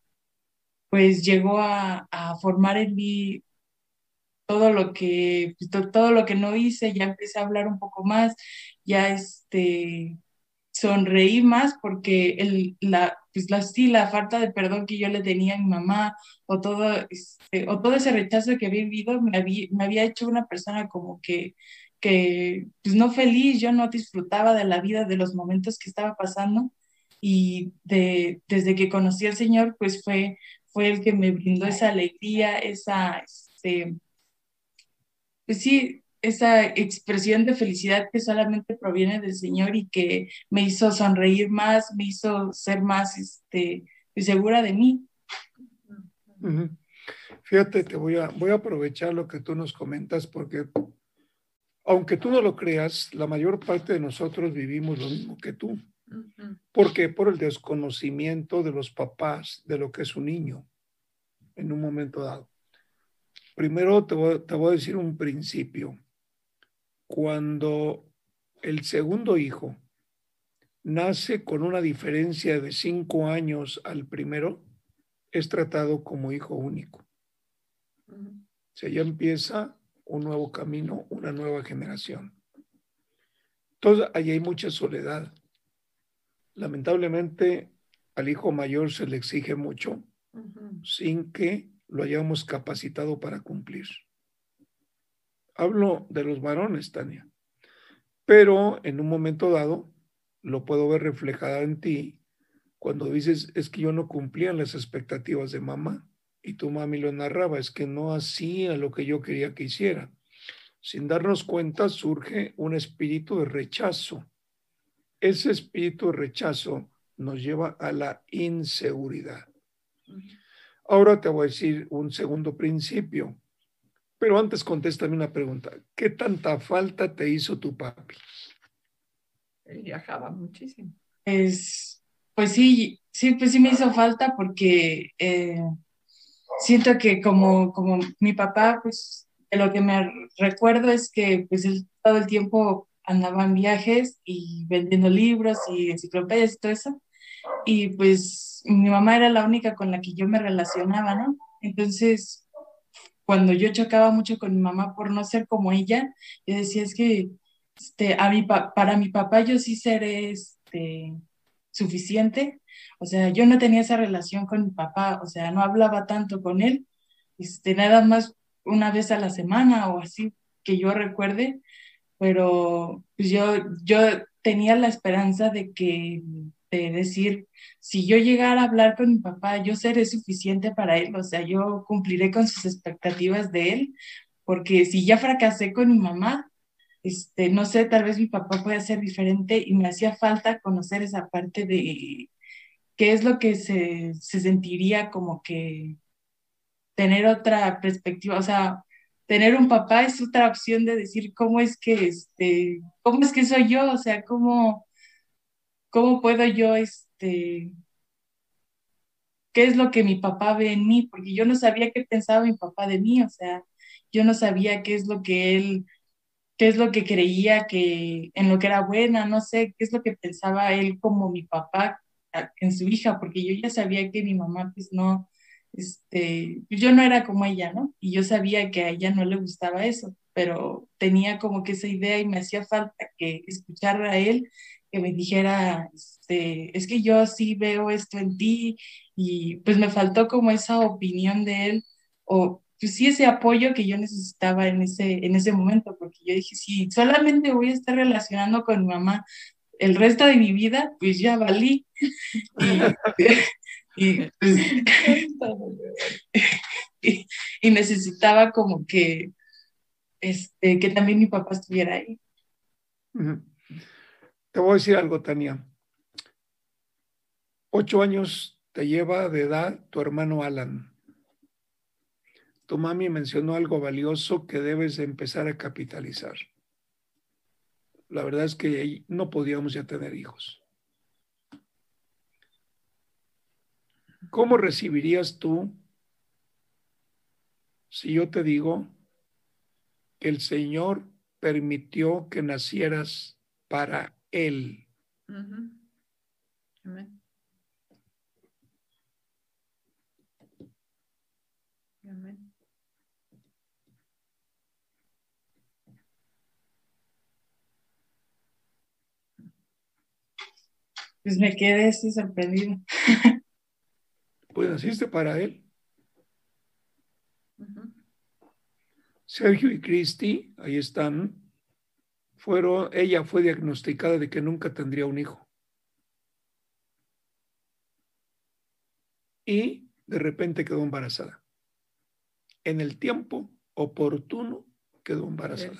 pues llegó a, a formar en mí todo lo que, pues, todo lo que no hice, ya empecé a hablar un poco más, ya este, sonreí más porque el, la, pues la, sí, la falta de perdón que yo le tenía a mi mamá o todo, este, o todo ese rechazo que había vivido me había, me había hecho una persona como que, que, pues no feliz, yo no disfrutaba de la vida, de los momentos que estaba pasando. Y de, desde que conocí al Señor, pues fue, fue el que me brindó esa alegría, esa, este, pues sí, esa expresión de felicidad que solamente proviene del Señor y que me hizo sonreír más, me hizo ser más este, pues, segura de mí. Fíjate, te voy a, voy a aprovechar lo que tú nos comentas porque aunque tú no lo creas, la mayor parte de nosotros vivimos lo mismo que tú. ¿Por qué? Por el desconocimiento de los papás de lo que es un niño en un momento dado. Primero te voy, a decir un principio. Cuando el segundo hijo nace con una diferencia de cinco años al primero, es tratado como hijo único. O sea, ya empieza un nuevo camino, una nueva generación. Entonces, ahí hay mucha soledad. Lamentablemente, al hijo mayor se le exige mucho sin que lo hayamos capacitado para cumplir. Hablo de los varones, Tania. Pero en un momento dado lo puedo ver reflejada en ti cuando dices, es que yo no cumplía las expectativas de mamá y tu mami lo narraba, es que no hacía lo que yo quería que hiciera. Sin darnos cuenta surge un espíritu de rechazo. Ese espíritu de rechazo nos lleva a la inseguridad. Ahora te voy a decir un segundo principio, pero antes contéstame una pregunta. ¿Qué tanta falta te hizo tu papi? Él viajaba muchísimo. Es, pues sí, sí, pues sí me hizo falta porque eh, siento que como, como mi papá, pues lo que me recuerdo es que pues él todo el tiempo andaba en viajes y vendiendo libros y enciclopedias y todo eso. Y pues mi mamá era la única con la que yo me relacionaba, ¿no? Entonces, cuando yo chocaba mucho con mi mamá por no ser como ella, yo decía, es que este, a mi para mi papá yo sí seré este, suficiente. O sea, yo no tenía esa relación con mi papá, o sea, no hablaba tanto con él, este, nada más una vez a la semana o así que yo recuerde, pero pues yo, yo tenía la esperanza de que, de decir, si yo llegara a hablar con mi papá, yo seré suficiente para él, o sea, yo cumpliré con sus expectativas de él, porque si ya fracasé con mi mamá, este, no sé, tal vez mi papá pueda ser diferente y me hacía falta conocer esa parte de qué es lo que se, se sentiría como que tener otra perspectiva, o sea, tener un papá es otra opción de decir cómo es que, este, cómo es que soy yo, o sea, cómo, cómo puedo yo, este, qué es lo que mi papá ve en mí, porque yo no sabía qué pensaba mi papá de mí, o sea, yo no sabía qué es lo que él, qué es lo que creía que, en lo que era buena, no sé, qué es lo que pensaba él como mi papá en su hija, porque yo ya sabía que mi mamá pues no, este, yo no era como ella, ¿no? Y yo sabía que a ella no le gustaba eso, pero tenía como que esa idea y me hacía falta que escuchar a él, que me dijera, este, es que yo sí veo esto en ti y pues me faltó como esa opinión de él o pues sí ese apoyo que yo necesitaba en ese, en ese momento, porque yo dije, si solamente voy a estar relacionando con mi mamá el resto de mi vida, pues ya valí. Y, y, necesitaba como que, este, que también mi papá estuviera ahí. Te voy a decir algo, Tania. Ocho años te lleva de edad tu hermano Alan. Tu mami mencionó algo valioso que debes empezar a capitalizar. La verdad es que no podíamos ya tener hijos. ¿Cómo recibirías tú si yo te digo que el Señor permitió que nacieras para Él? Amén. Amén. Pues me quedé así sorprendido. pues naciste para él. Sergio y Cristi, ahí están, fueron, ella fue diagnosticada de que nunca tendría un hijo. Y de repente quedó embarazada. En el tiempo oportuno quedó embarazada.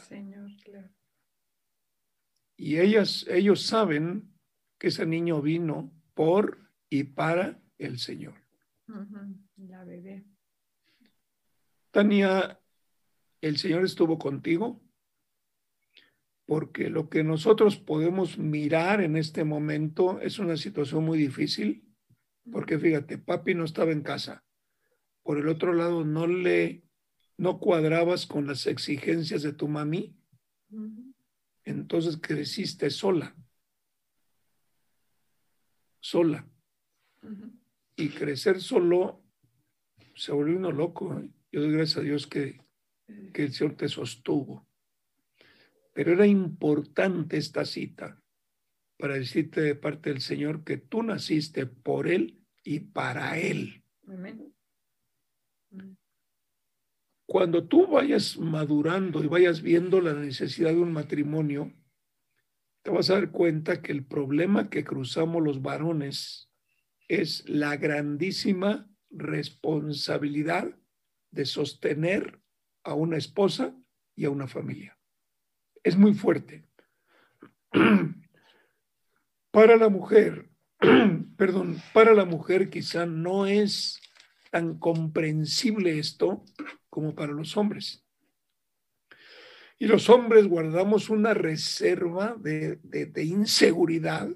Y ellas, ellos saben que ese niño vino por y para el Señor. La bebé. Tania, el Señor estuvo contigo porque lo que nosotros podemos mirar en este momento es una situación muy difícil, porque fíjate, papi no estaba en casa. Por el otro lado, no le, no cuadrabas con las exigencias de tu mami, entonces creciste sola, sola y crecer solo se volvió uno loco. Yo doy gracias a Dios que, que el Señor te sostuvo. Pero era importante esta cita para decirte de parte del Señor que tú naciste por Él y para Él. cuando tú vayas madurando y vayas viendo la necesidad de un matrimonio, te vas a dar cuenta que el problema que cruzamos los varones es la grandísima responsabilidad de sostener a una esposa y a una familia. Es muy fuerte. Para la mujer, perdón, para la mujer quizá no es tan comprensible esto como para los hombres. Y los hombres guardamos una reserva de, inseguridad,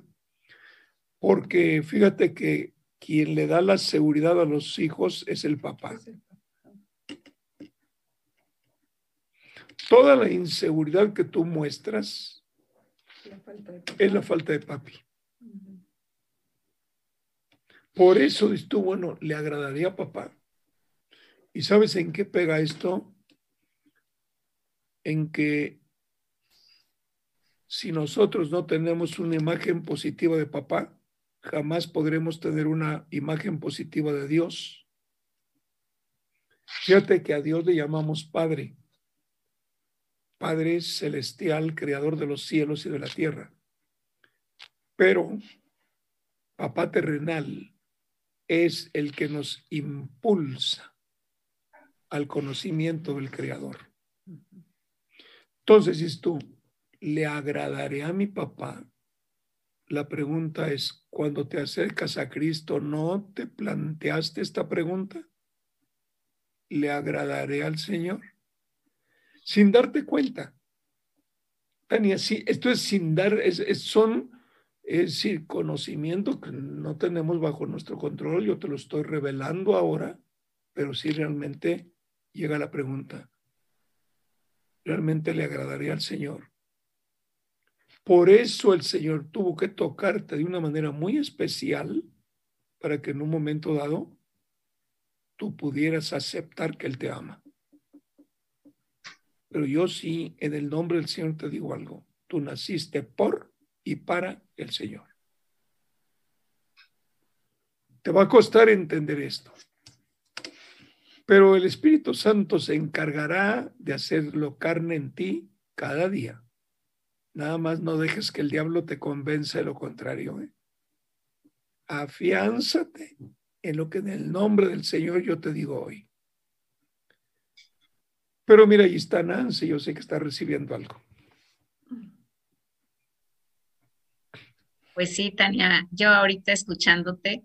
porque fíjate que quien le da la seguridad a los hijos es el papá. Toda la inseguridad que tú muestras es la falta de papi. Por eso dices tú, bueno, le agradaría a papá. ¿Y sabes en qué pega esto? en que si nosotros no tenemos una imagen positiva de papá, jamás podremos tener una imagen positiva de Dios. Fíjate que a Dios le llamamos Padre, Padre celestial, creador de los cielos y de la tierra. Pero papá terrenal es el que nos impulsa al conocimiento del creador. Entonces, si tú, ¿le agradaré a mi papá? La pregunta es, cuando te acercas a Cristo, ¿no te planteaste esta pregunta? ¿Le agradaré al Señor? Sin darte cuenta. Tania, sí, esto es sin dar, es, son, es decir, conocimiento que no tenemos bajo nuestro control, yo te lo estoy revelando ahora, pero sí realmente llega la pregunta, realmente le agradaría al Señor. Por eso el Señor tuvo que tocarte de una manera muy especial para que en un momento dado tú pudieras aceptar que Él te ama. Pero yo sí, en el nombre del Señor te digo algo. Tú naciste por y para el Señor. Te va a costar entender esto. Pero el Espíritu Santo se encargará de hacerlo carne en ti cada día. Nada más no dejes que el diablo te convenza de lo contrario. ¿eh? Afiánzate en lo que en el nombre del Señor yo te digo hoy. Pero mira, ahí está Nancy, yo sé que está recibiendo algo. Pues sí, Tania, yo ahorita escuchándote,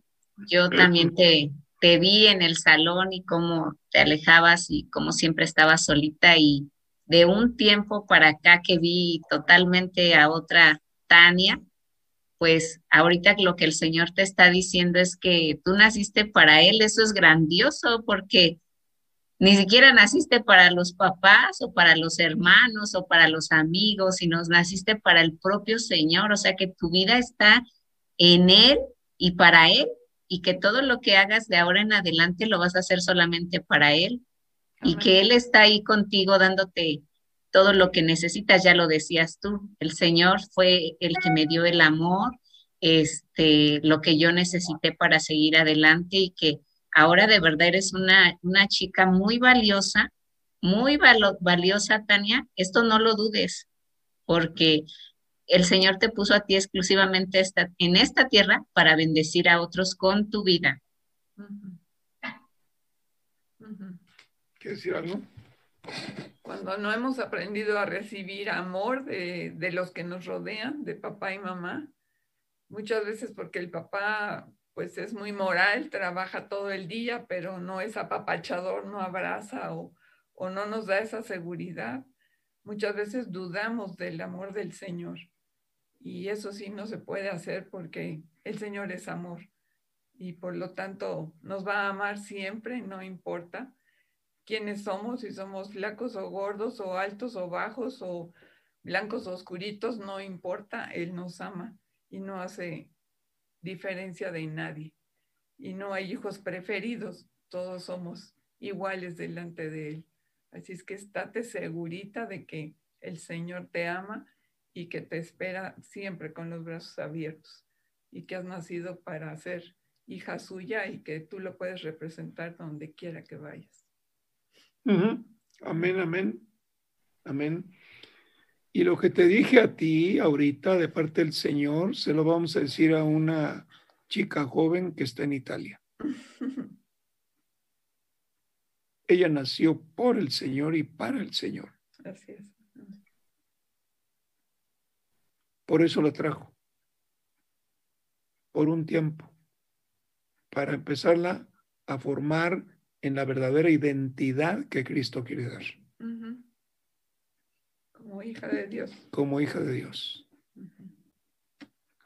yo también te, te vi en el salón y cómo te alejabas y cómo siempre estabas solita y de un tiempo para acá que vi totalmente a otra Tania, pues ahorita lo que el Señor te está diciendo es que tú naciste para Él, eso es grandioso porque ni siquiera naciste para los papás o para los hermanos o para los amigos, sino naciste para el propio Señor, o sea que tu vida está en Él y para Él y que todo lo que hagas de ahora en adelante lo vas a hacer solamente para Él y que Él está ahí contigo dándote todo lo que necesitas, ya lo decías tú, el Señor fue el que me dio el amor, este, lo que yo necesité para seguir adelante y que ahora de verdad eres una, una chica muy valiosa, muy valiosa, Tania, esto no lo dudes, porque el Señor te puso a ti exclusivamente esta, en esta tierra para bendecir a otros con tu vida. ¿Quieres decir algo? Cuando no hemos aprendido a recibir amor de, de los que nos rodean, de papá y mamá, muchas veces porque el papá pues es muy moral, trabaja todo el día, pero no es apapachador, no abraza o, o no nos da esa seguridad. Muchas veces dudamos del amor del Señor. Y eso sí no se puede hacer porque el Señor es amor y por lo tanto nos va a amar siempre, no importa quiénes somos, si somos flacos o gordos o altos o bajos o blancos o oscuritos, no importa, Él nos ama y no hace diferencia de nadie. Y no hay hijos preferidos, todos somos iguales delante de Él. Así es que estate segurita de que el Señor te ama y que te espera siempre con los brazos abiertos y que has nacido para ser hija suya y que tú lo puedes representar donde quiera que vayas. Amén, amén. Amén. Y lo que te dije a ti ahorita de parte del Señor, se lo vamos a decir a una chica joven que está en Italia. Ella nació por el Señor y para el Señor. Así es. Por eso la trajo. Por un tiempo. Para empezarla a formar en la verdadera identidad que Cristo quiere dar. Como hija de Dios. Como hija de Dios.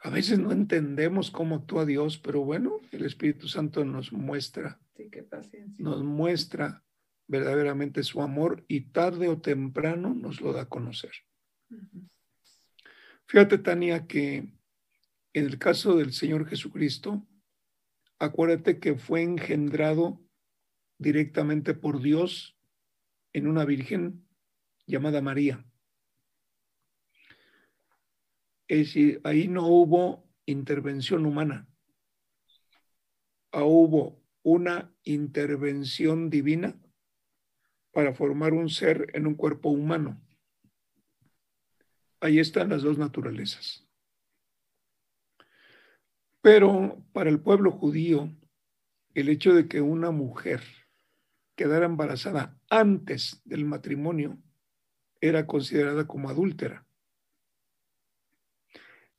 A veces no entendemos cómo actúa Dios, pero bueno, el Espíritu Santo nos muestra, Sí, qué paciencia. nos muestra verdaderamente su amor y tarde o temprano nos lo da a conocer. Fíjate, Tania, que en el caso del Señor Jesucristo, acuérdate que fue engendrado directamente por Dios en una virgen llamada María. Es decir, ahí no hubo intervención humana, Ah, hubo una intervención divina para formar un ser en un cuerpo humano. Ahí están las dos naturalezas. Pero para el pueblo judío, el hecho de que una mujer quedara embarazada antes del matrimonio era considerada como adúltera.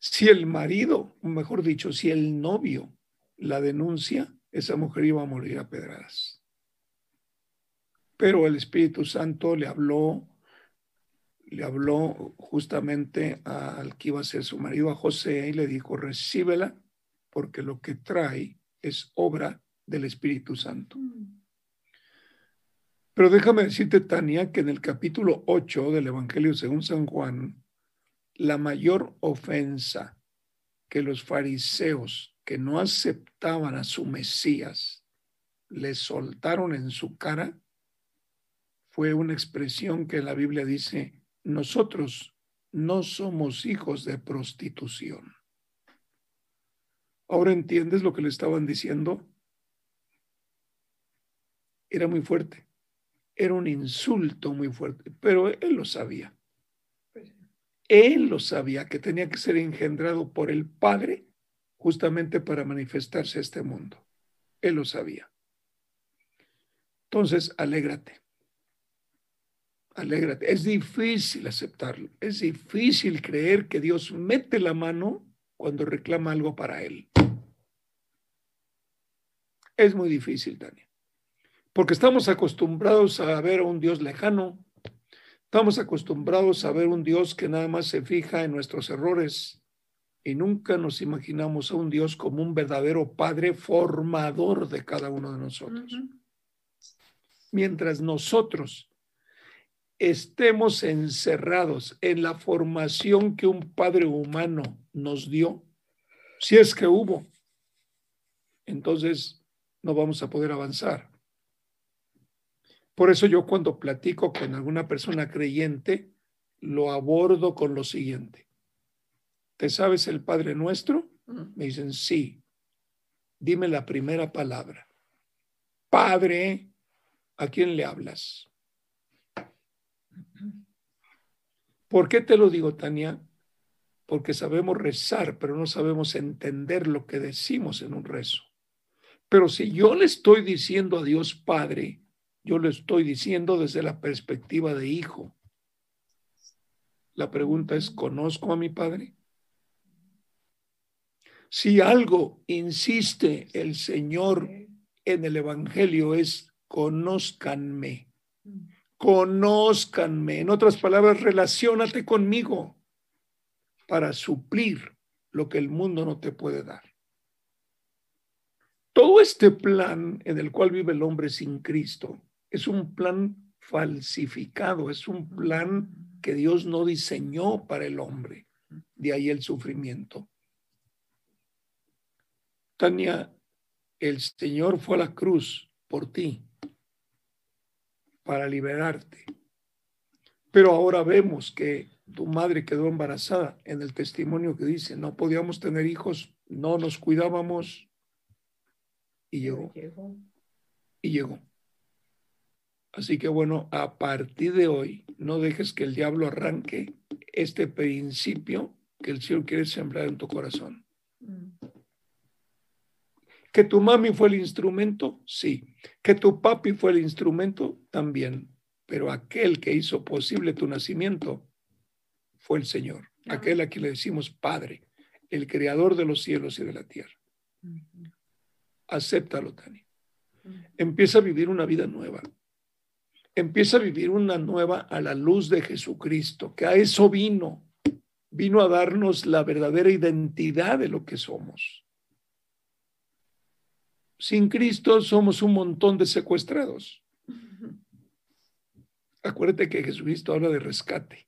Si el marido, mejor dicho, si el novio la denuncia, esa mujer iba a morir a pedradas. Pero el Espíritu Santo le habló, le habló justamente al que iba a ser su marido, a José, y le dijo, recíbela, porque lo que trae es obra del Espíritu Santo. Pero déjame decirte, Tania, que en el capítulo 8 del Evangelio según San Juan, la mayor ofensa que los fariseos que no aceptaban a su Mesías le soltaron en su cara fue una expresión que la Biblia dice, nosotros no somos hijos de prostitución. ¿Ahora entiendes lo que le estaban diciendo? Era muy fuerte, era un insulto muy fuerte, pero él lo sabía. Él lo sabía que tenía que ser engendrado por el Padre justamente para manifestarse a este mundo. Él lo sabía. Entonces, alégrate. Alégrate. Es difícil aceptarlo. Es difícil creer que Dios mete la mano cuando reclama algo para Él. Es muy difícil, Tania. Porque estamos acostumbrados a ver a un Dios lejano. Estamos acostumbrados a ver un Dios que nada más se fija en nuestros errores y nunca nos imaginamos a un Dios como un verdadero Padre formador de cada uno de nosotros. Mientras nosotros estemos encerrados en la formación que un Padre humano nos dio, si es que hubo, entonces no vamos a poder avanzar. Por eso yo cuando platico con alguna persona creyente, lo abordo con lo siguiente. ¿Te sabes el Padre Nuestro? Ujú. Me dicen, sí. Dime la primera palabra. Padre, ¿a quién le hablas? ¿Por qué te lo digo, Tania? Porque sabemos rezar, pero no sabemos entender lo que decimos en un rezo. Pero si yo le estoy diciendo a Dios Padre, yo le estoy diciendo desde la perspectiva de hijo. La pregunta es, ¿conozco a mi Padre? Si algo insiste el Señor en el Evangelio es, conózcanme, conózcanme. En otras palabras, relaciónate conmigo para suplir lo que el mundo no te puede dar. Todo este plan en el cual vive el hombre sin Cristo es un plan falsificado, es un plan que Dios no diseñó para el hombre. De ahí el sufrimiento. Tania, el Señor fue a la cruz por ti, para liberarte. Pero ahora vemos que tu madre quedó embarazada en el testimonio que dice, no podíamos tener hijos, no nos cuidábamos y llegó, y llegó. Así que bueno, a partir de hoy, no dejes que el diablo arranque este principio que el Señor quiere sembrar en tu corazón. Mm. ¿Que tu mami fue el instrumento? Sí. ¿Que tu papi fue el instrumento? También. Pero aquel que hizo posible tu nacimiento fue el Señor. Aquel a quien le decimos Padre, el creador de los cielos y de la tierra. Acéptalo, Tani. Empieza a vivir una vida nueva. Empieza a vivir una nueva a la luz de Jesucristo, que a eso vino. Vino a darnos la verdadera identidad de lo que somos. Sin Cristo somos un montón de secuestrados. Acuérdate que Jesucristo habla de rescate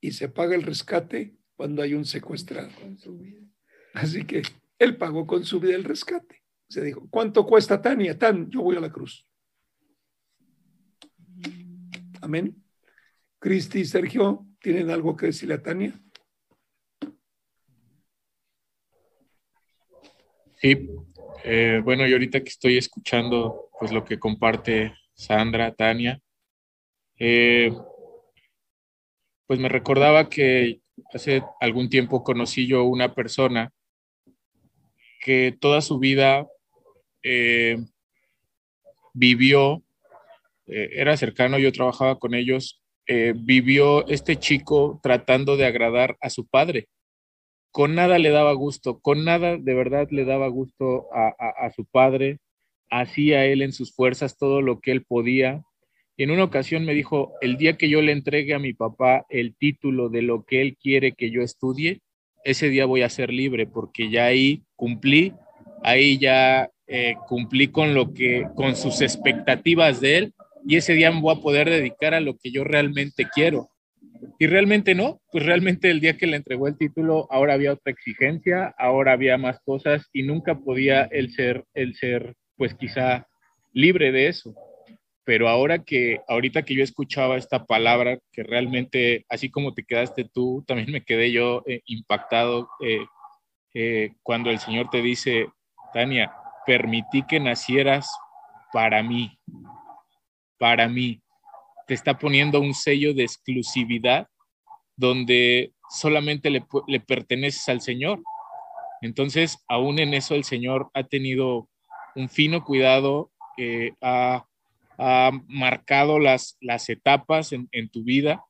y se paga el rescate cuando hay un secuestrado. Así que él pagó con su vida el rescate. Se dijo, ¿cuánto cuesta Tania? Tan, yo voy a la cruz. Amén. Cristi y Sergio, ¿tienen algo que decirle a Tania? Sí, eh, bueno, y ahorita que estoy escuchando pues lo que comparte Sandra, Tania, eh, pues me recordaba que hace algún tiempo conocí yo una persona que toda su vida eh, vivió, era cercano, yo trabajaba con ellos, vivió este chico tratando de agradar a su padre con nada le daba gusto, con nada de verdad le daba gusto a, su padre, hacía él en sus fuerzas todo lo que él podía. Y en una ocasión me dijo, el día que yo le entregue a mi papá el título de lo que él quiere que yo estudie, ese día voy a ser libre porque ya ahí cumplí, ahí ya eh, cumplí con lo que, con sus expectativas de él y ese día me voy a poder dedicar a lo que yo realmente quiero. Y realmente no, pues realmente el día que le entregó el título, ahora había otra exigencia, ahora había más cosas y nunca podía el ser, el ser, pues quizá libre de eso. Pero ahora que, ahorita que yo escuchaba esta palabra, que realmente, así como te quedaste tú, también me quedé yo eh, impactado eh, eh, cuando el Señor te dice, Tania, permití que nacieras para mí, para mí te está poniendo un sello de exclusividad donde solamente le, perteneces al Señor. Entonces, aún en eso el Señor ha tenido un fino cuidado, eh, ha, marcado las, las etapas en, tu vida.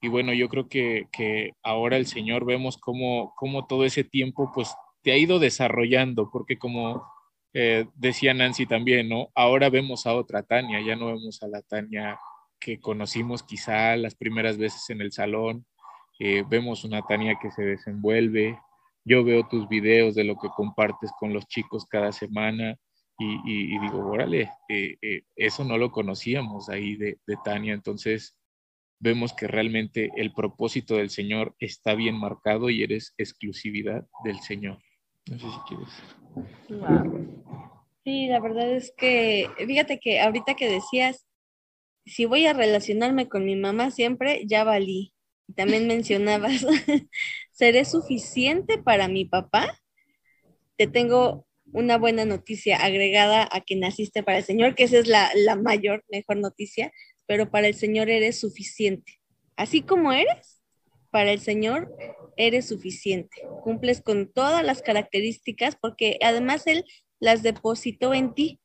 Y bueno, yo creo que, ahora el Señor vemos cómo, cómo, todo ese tiempo pues te ha ido desarrollando, porque como eh, decía Nancy también, ¿no? Ahora vemos a otra Tania, ya no vemos a la Tania que conocimos quizá las primeras veces en el salón. Eh, vemos una Tania que se desenvuelve. Yo veo tus videos de lo que compartes con los chicos cada semana y, digo, órale, eh, eh, eso no lo conocíamos ahí de, de Tania. Entonces, vemos que realmente el propósito del Señor está bien marcado y eres exclusividad del Señor. No sé si quieres. Sí, la verdad es que, fíjate que ahorita que decías, si voy a relacionarme con mi mamá siempre, ya valí. También mencionabas, ¿seré suficiente para mi papá? Te tengo una buena noticia agregada a que naciste para el Señor, que esa es la, la mayor, mejor noticia, pero para el Señor eres suficiente. Así como eres, para el Señor eres suficiente. Cumples con todas las características porque además Él las depositó en ti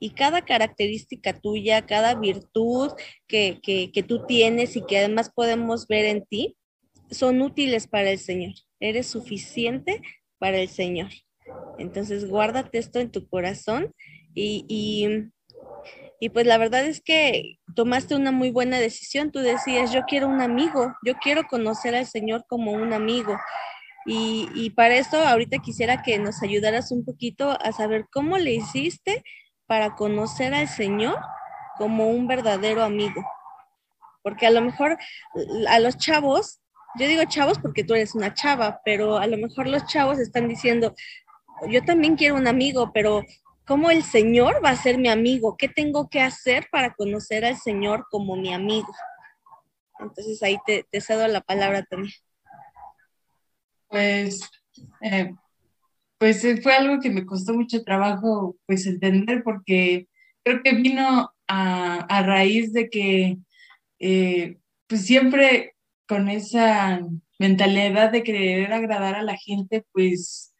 y cada característica tuya, cada virtud que, tú tienes y que además podemos ver en ti, son útiles para el Señor. Eres suficiente para el Señor. Entonces, guárdate esto en tu corazón y, y, pues la verdad es que tomaste una muy buena decisión. Tú decías, yo quiero un amigo, yo quiero conocer al Señor como un amigo. Y, y para esto, ahorita quisiera que nos ayudaras un poquito a saber cómo le hiciste para conocer al Señor como un verdadero amigo. Porque a lo mejor a los chavos, yo digo chavos porque tú eres una chava, pero a lo mejor los chavos están diciendo, yo también quiero un amigo, pero ¿cómo el Señor va a ser mi amigo? ¿Qué tengo que hacer para conocer al Señor como mi amigo? Entonces ahí te, cedo la palabra también. Pues eh, pues eh, fue algo que me costó mucho trabajo pues entender porque creo que vino a, raíz de que, eh, pues siempre con esa mentalidad de querer agradar a la gente, pues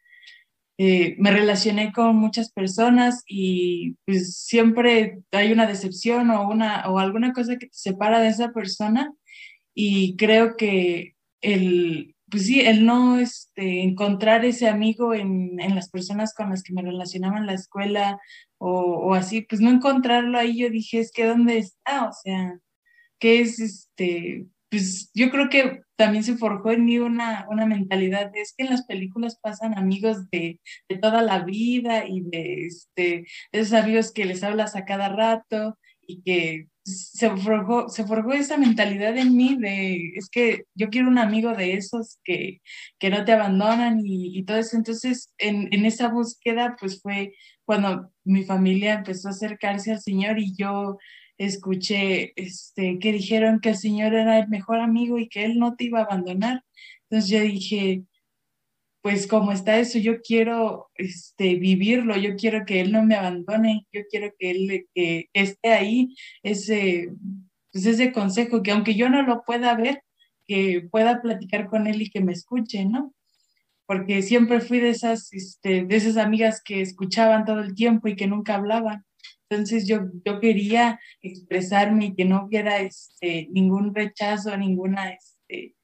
eh, me relacioné con muchas personas y pues siempre hay una decepción o, una, o alguna cosa que te separa de esa persona y creo que el, pues sí, el no este, encontrar ese amigo en, en, las personas con las que me relacionaba en la escuela o, o, así, pues no encontrarlo ahí, yo dije, es que ¿dónde está? O sea, ¿qué es este? Pues yo creo que también se forjó en mí una, una mentalidad de es que en las películas pasan amigos de, de toda la vida y de, este, esos amigos que les hablas a cada rato y que se forjó, se forjó esa mentalidad en mí de, es que yo quiero un amigo de esos que, que no te abandonan y, y todo eso. Entonces, en, en, esa búsqueda, pues fue cuando mi familia empezó a acercarse al Señor y yo escuché este, que dijeron que el Señor era el mejor amigo y que Él no te iba a abandonar. Entonces yo dije, pues como está eso, yo quiero este, vivirlo, yo quiero que Él no me abandone, yo quiero que Él que esté ahí, ese, pues ese consejo, que aunque yo no lo pueda ver, que pueda platicar con Él y que me escuche, ¿no? Porque siempre fui de esas, este, de esas amigas que escuchaban todo el tiempo y que nunca hablaban. Entonces yo, yo quería expresarme y que no hubiera este, ningún rechazo, ninguna, este,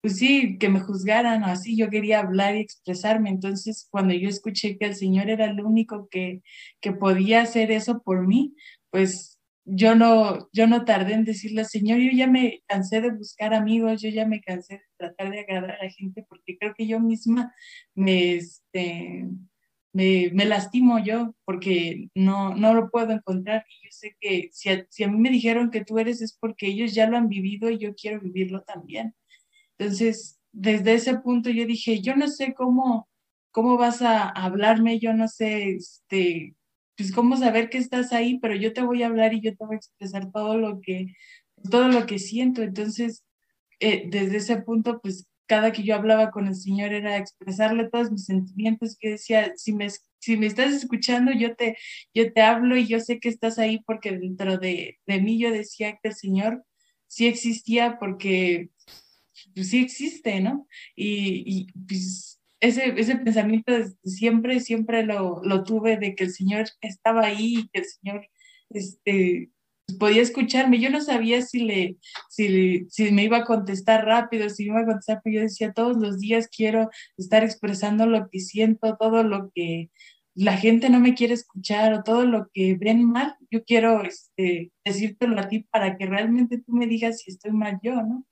pues sí, que me juzgaran o así, yo quería hablar y expresarme. Entonces cuando yo escuché que el Señor era el único que, que podía hacer eso por mí, pues yo no, yo no tardé en decirle, Señor, yo ya me cansé de buscar amigos, yo ya me cansé de tratar de agradar a la gente porque creo que yo misma me, este, me, me, lastimo yo porque no, no lo puedo encontrar. Y yo sé que si a, si a mí me dijeron que tú eres es porque ellos ya lo han vivido y yo quiero vivirlo también. Entonces, desde ese punto yo dije, yo no sé cómo, cómo vas a hablarme, yo no sé, este, pues cómo saber que estás ahí, pero yo te voy a hablar y yo te voy a expresar todo lo que, todo lo que siento. Entonces, eh, desde ese punto, pues cada que yo hablaba con el Señor era expresarle todos mis sentimientos, que decía, si me, si me estás escuchando, yo te, yo te hablo y yo sé que estás ahí porque dentro de, de mí yo decía que el Señor sí existía porque pues, sí existe, ¿no? Y, y pues, ese, ese pensamiento siempre, siempre lo, lo tuve de que el Señor estaba ahí, que el Señor este, podía escucharme. Yo no sabía si, le, si, si me iba a contestar rápido, si me iba a contestar, pero yo decía, todos los días quiero estar expresando lo que siento, todo lo que la gente no me quiere escuchar o todo lo que ven mal, yo quiero este, decírtelo a ti para que realmente tú me digas si estoy mal yo, ¿no?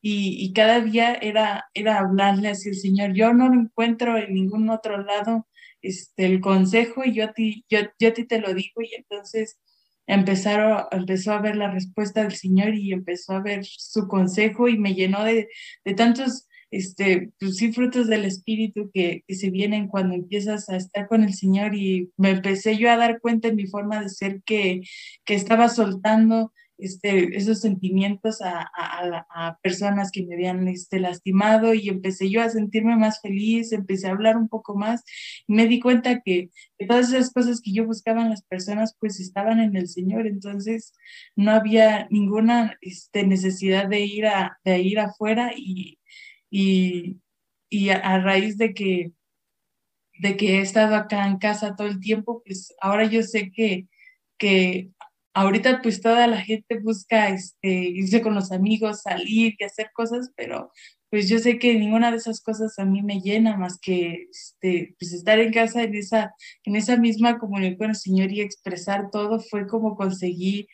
Y, y cada día era, era hablarle así al Señor, yo no lo encuentro en ningún otro lado este, el consejo y yo a ti, yo, yo a ti te lo digo y entonces empezaron, empezó a ver la respuesta del Señor y empezó a ver su consejo y me llenó de, de tantos, este, pues frutos del Espíritu que, que, se vienen cuando empiezas a estar con el Señor y me empecé yo a dar cuenta en mi forma de ser que, que estaba soltando este, esos sentimientos a, a, a, personas que me habían este, lastimado y empecé yo a sentirme más feliz, empecé a hablar un poco más y me di cuenta que, que, todas esas cosas que yo buscaba en las personas pues estaban en el Señor, entonces no había ninguna este, necesidad de ir, a, de ir afuera y, y, y a, raíz de que de que he estado acá en casa todo el tiempo, pues ahora yo sé que, que ahorita pues toda la gente busca este, irse con los amigos, salir y hacer cosas, pero pues yo sé que ninguna de esas cosas a mí me llena más que este, pues estar en casa en esa, en esa misma comunión con el Señor y expresar todo fue como conseguí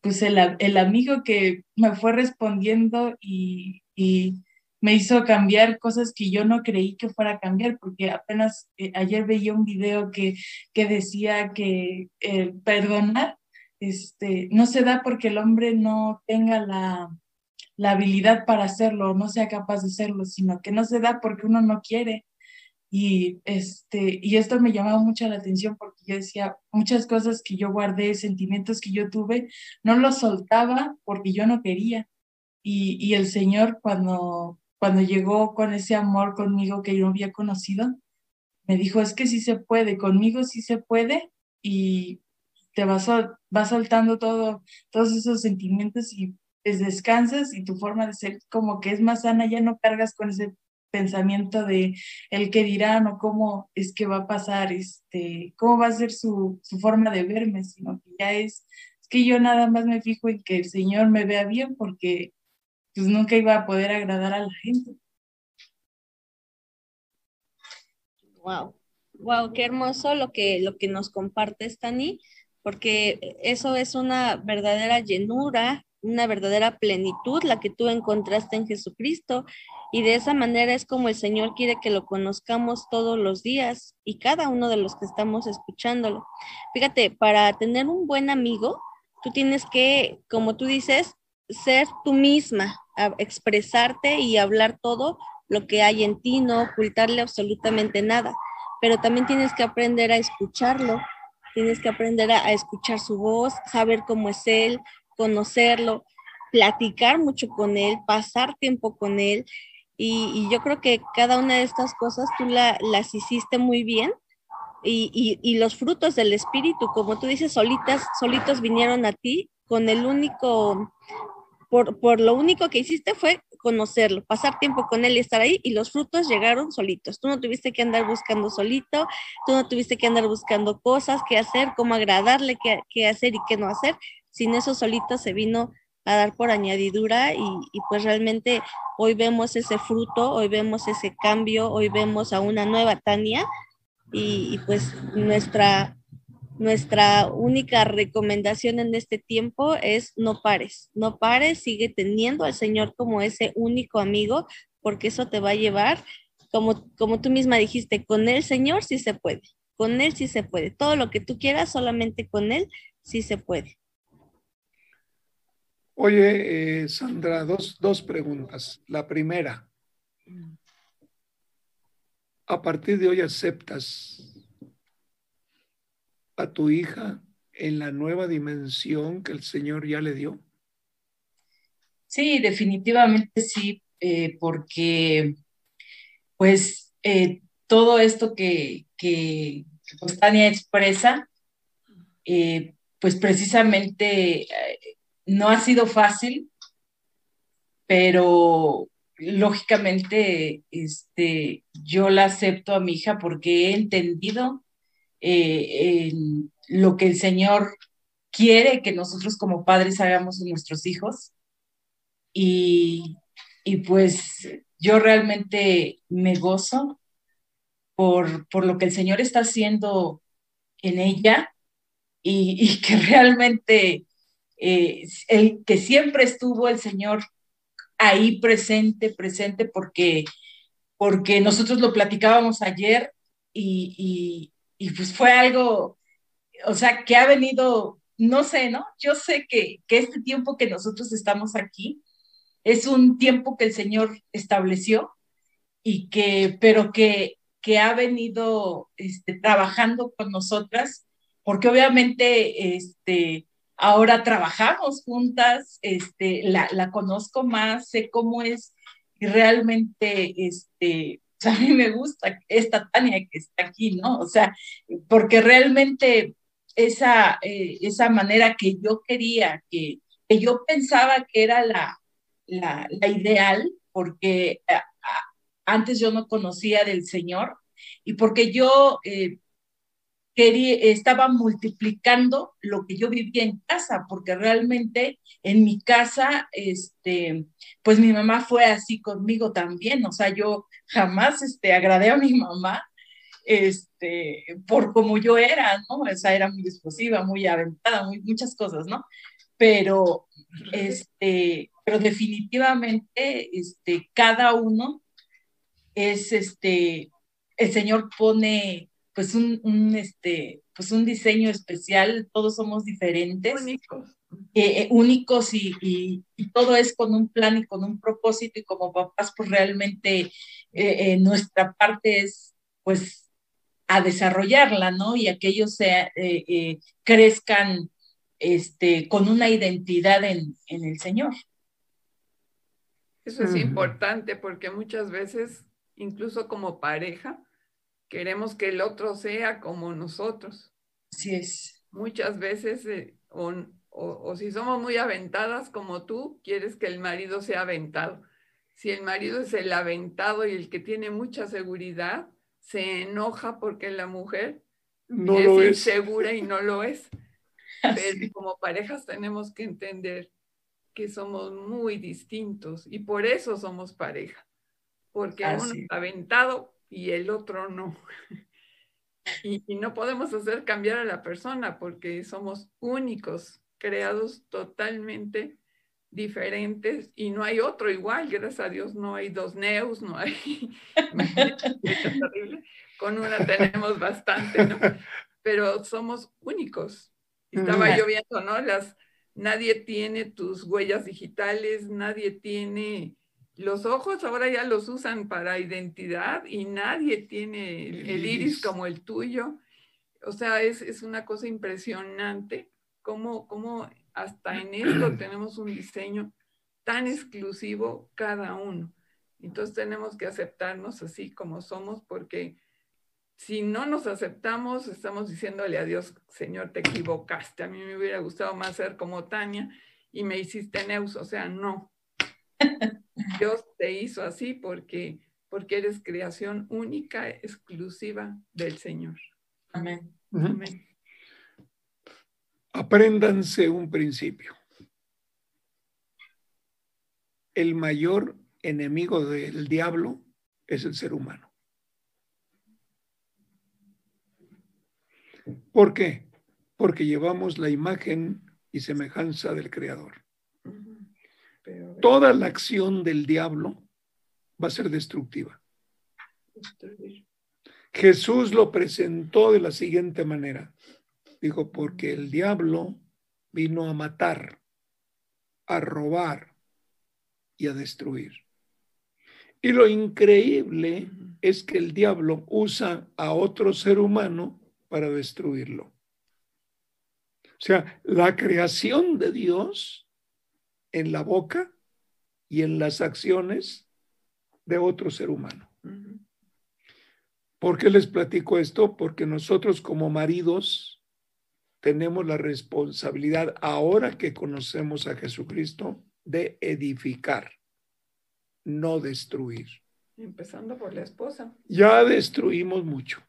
pues el, el amigo que me fue respondiendo y, y, me hizo cambiar cosas que yo no creí que fuera a cambiar, porque apenas eh, ayer veía un video que, que decía que eh, perdonar este, no se da porque el hombre no tenga la, la habilidad para hacerlo, no sea capaz de hacerlo, sino que no se da porque uno no quiere. Y, este, y esto me llamaba mucho la atención porque yo decía, muchas cosas que yo guardé, sentimientos que yo tuve, no los soltaba porque yo no quería. Y, y el Señor cuando, cuando llegó con ese amor conmigo que yo no había conocido, me dijo, es que sí se puede, conmigo sí se puede y te vas a vas soltando todo, todos esos sentimientos y pues descansas y tu forma de ser como que es más sana, ya no cargas con ese pensamiento de el que dirán o cómo es que va a pasar, este, cómo va a ser su, su forma de verme, sino que ya es, que yo nada más me fijo en que el Señor me vea bien porque pues nunca iba a poder agradar a la gente. Wow, wow, qué hermoso lo que, lo que nos compartes, Tani, porque eso es una verdadera llenura, una verdadera plenitud, la que tú encontraste en Jesucristo. Y de esa manera es como el Señor quiere que lo conozcamos todos los días y cada uno de los que estamos escuchándolo. Fíjate, para tener un buen amigo, tú tienes que, como tú dices, ser tú misma, expresarte y hablar todo lo que hay en ti, no ocultarle absolutamente nada. Pero también tienes que aprender a escucharlo, tienes que aprender a, escuchar su voz, saber cómo es él, conocerlo, platicar mucho con él, pasar tiempo con él. Y, yo creo que cada una de estas cosas tú las hiciste muy bien. Y, y, los frutos del espíritu, como tú dices, solitas, solitos vinieron a ti con el único, por, por lo único que hiciste fue conocerlo, pasar tiempo con él y estar ahí y los frutos llegaron solitos. Tú no tuviste que andar buscando solito, tú no tuviste que andar buscando cosas, qué hacer, cómo agradarle, qué, qué hacer y qué no hacer. Sin eso solito se vino a dar por añadidura y, pues realmente hoy vemos ese fruto, hoy vemos ese cambio, hoy vemos a una nueva Tania y, pues nuestra, nuestra única recomendación en este tiempo es no pares, no pares, sigue teniendo al Señor como ese único amigo porque eso te va a llevar, como, como tú misma dijiste, con el Señor sí se puede, con Él sí se puede, todo lo que tú quieras, solamente con Él sí se puede. Oye, eh, Sandra, dos, dos preguntas. La primera, a partir de hoy aceptas a tu hija en la nueva dimensión que el Señor ya le dio. Sí, definitivamente sí, eh, porque pues eh, todo esto que, que pues, Tania expresa, pues precisamente no ha sido fácil, pero lógicamente este, yo la acepto a mi hija porque he entendido eh, lo que el Señor quiere que nosotros como padres hagamos con nuestros hijos. Y, pues yo realmente me gozo por, por, lo que el Señor está haciendo en ella y, y que realmente eh, el que siempre estuvo el Señor ahí presente, presente, porque, porque nosotros lo platicábamos ayer y, pues fue algo, o sea, que ha venido, no sé, ¿no? Yo sé que, este tiempo que nosotros estamos aquí es un tiempo que el Señor estableció y que, pero que, que ha venido este, trabajando con nosotras, porque obviamente, este, ahora trabajamos juntas, este, la, conozco más, sé cómo es y realmente, este, a mí me gusta esta Tania que está aquí, ¿no? O sea, porque realmente esa, eh, esa manera que yo quería, que, que, yo pensaba que era la, la, ideal, porque eh, antes yo no conocía del Señor y porque yo eh, estaba multiplicando lo que yo vivía en casa, porque realmente en mi casa, este, pues mi mamá fue así conmigo también, o sea, yo jamás este, agradé a mi mamá, este, por como yo era, ¿no? O sea, era muy explosiva, muy aventada, muchas cosas, ¿no? Pero, este, pero definitivamente, este, cada uno es, este, el Señor pone pues un, este, pues un diseño especial, todos somos diferentes. Únicos. Eh, eh, únicos y, todo es con un plan y con un propósito y como papás pues realmente eh, nuestra parte es pues a desarrollarla, ¿no? Y a que ellos se, crezcan este, con una identidad en, en el Señor. Eso es importante porque muchas veces, incluso como pareja, queremos que el otro sea como nosotros. Así es. Muchas veces, eh, o, o, si somos muy aventadas como tú, quieres que el marido sea aventado. Si el marido es el aventado y el que tiene mucha seguridad, se enoja porque la mujer no es lo es. insegura y no lo es. Pero como parejas tenemos que entender que somos muy distintos y por eso somos pareja, porque uno Así. está aventado y el otro no. Y, y no podemos hacer cambiar a la persona porque somos únicos, creados totalmente diferentes y no hay otro igual, gracias a Dios no hay dos neos, no hay, con una tenemos bastante, ¿no? Pero somos únicos. Estaba Ujú. yo viendo, ¿no? Las, nadie tiene tus huellas digitales, nadie tiene los ojos, ahora ya los usan para identidad y nadie tiene el, iris. como el tuyo. O sea, es, es una cosa impresionante cómo, cómo hasta en esto tenemos un diseño tan exclusivo cada uno. Entonces tenemos que aceptarnos así como somos porque si no nos aceptamos, estamos diciéndole a Dios, Señor, te equivocaste. A mí me hubiera gustado más ser como Tania y me hiciste Neus. O sea, no. Dios te hizo así porque, porque eres creación única, exclusiva del Señor. Amén. Amén. Apréndanse un principio. El mayor enemigo del diablo es el ser humano. ¿Por qué? Porque llevamos la imagen y semejanza del Creador. Toda la acción del diablo va a ser destructiva. Jesús lo presentó de la siguiente manera. Dijo, porque el diablo vino a matar, a robar y a destruir. Y lo increíble es que el diablo usa a otro ser humano para destruirlo. O sea, la creación de Dios en la boca y en las acciones de otro ser humano. ¿Por qué les platico esto? Porque nosotros como maridos tenemos la responsabilidad, ahora que conocemos a Jesucristo, de edificar, no destruir. Empezando por la esposa. Ya destruimos mucho.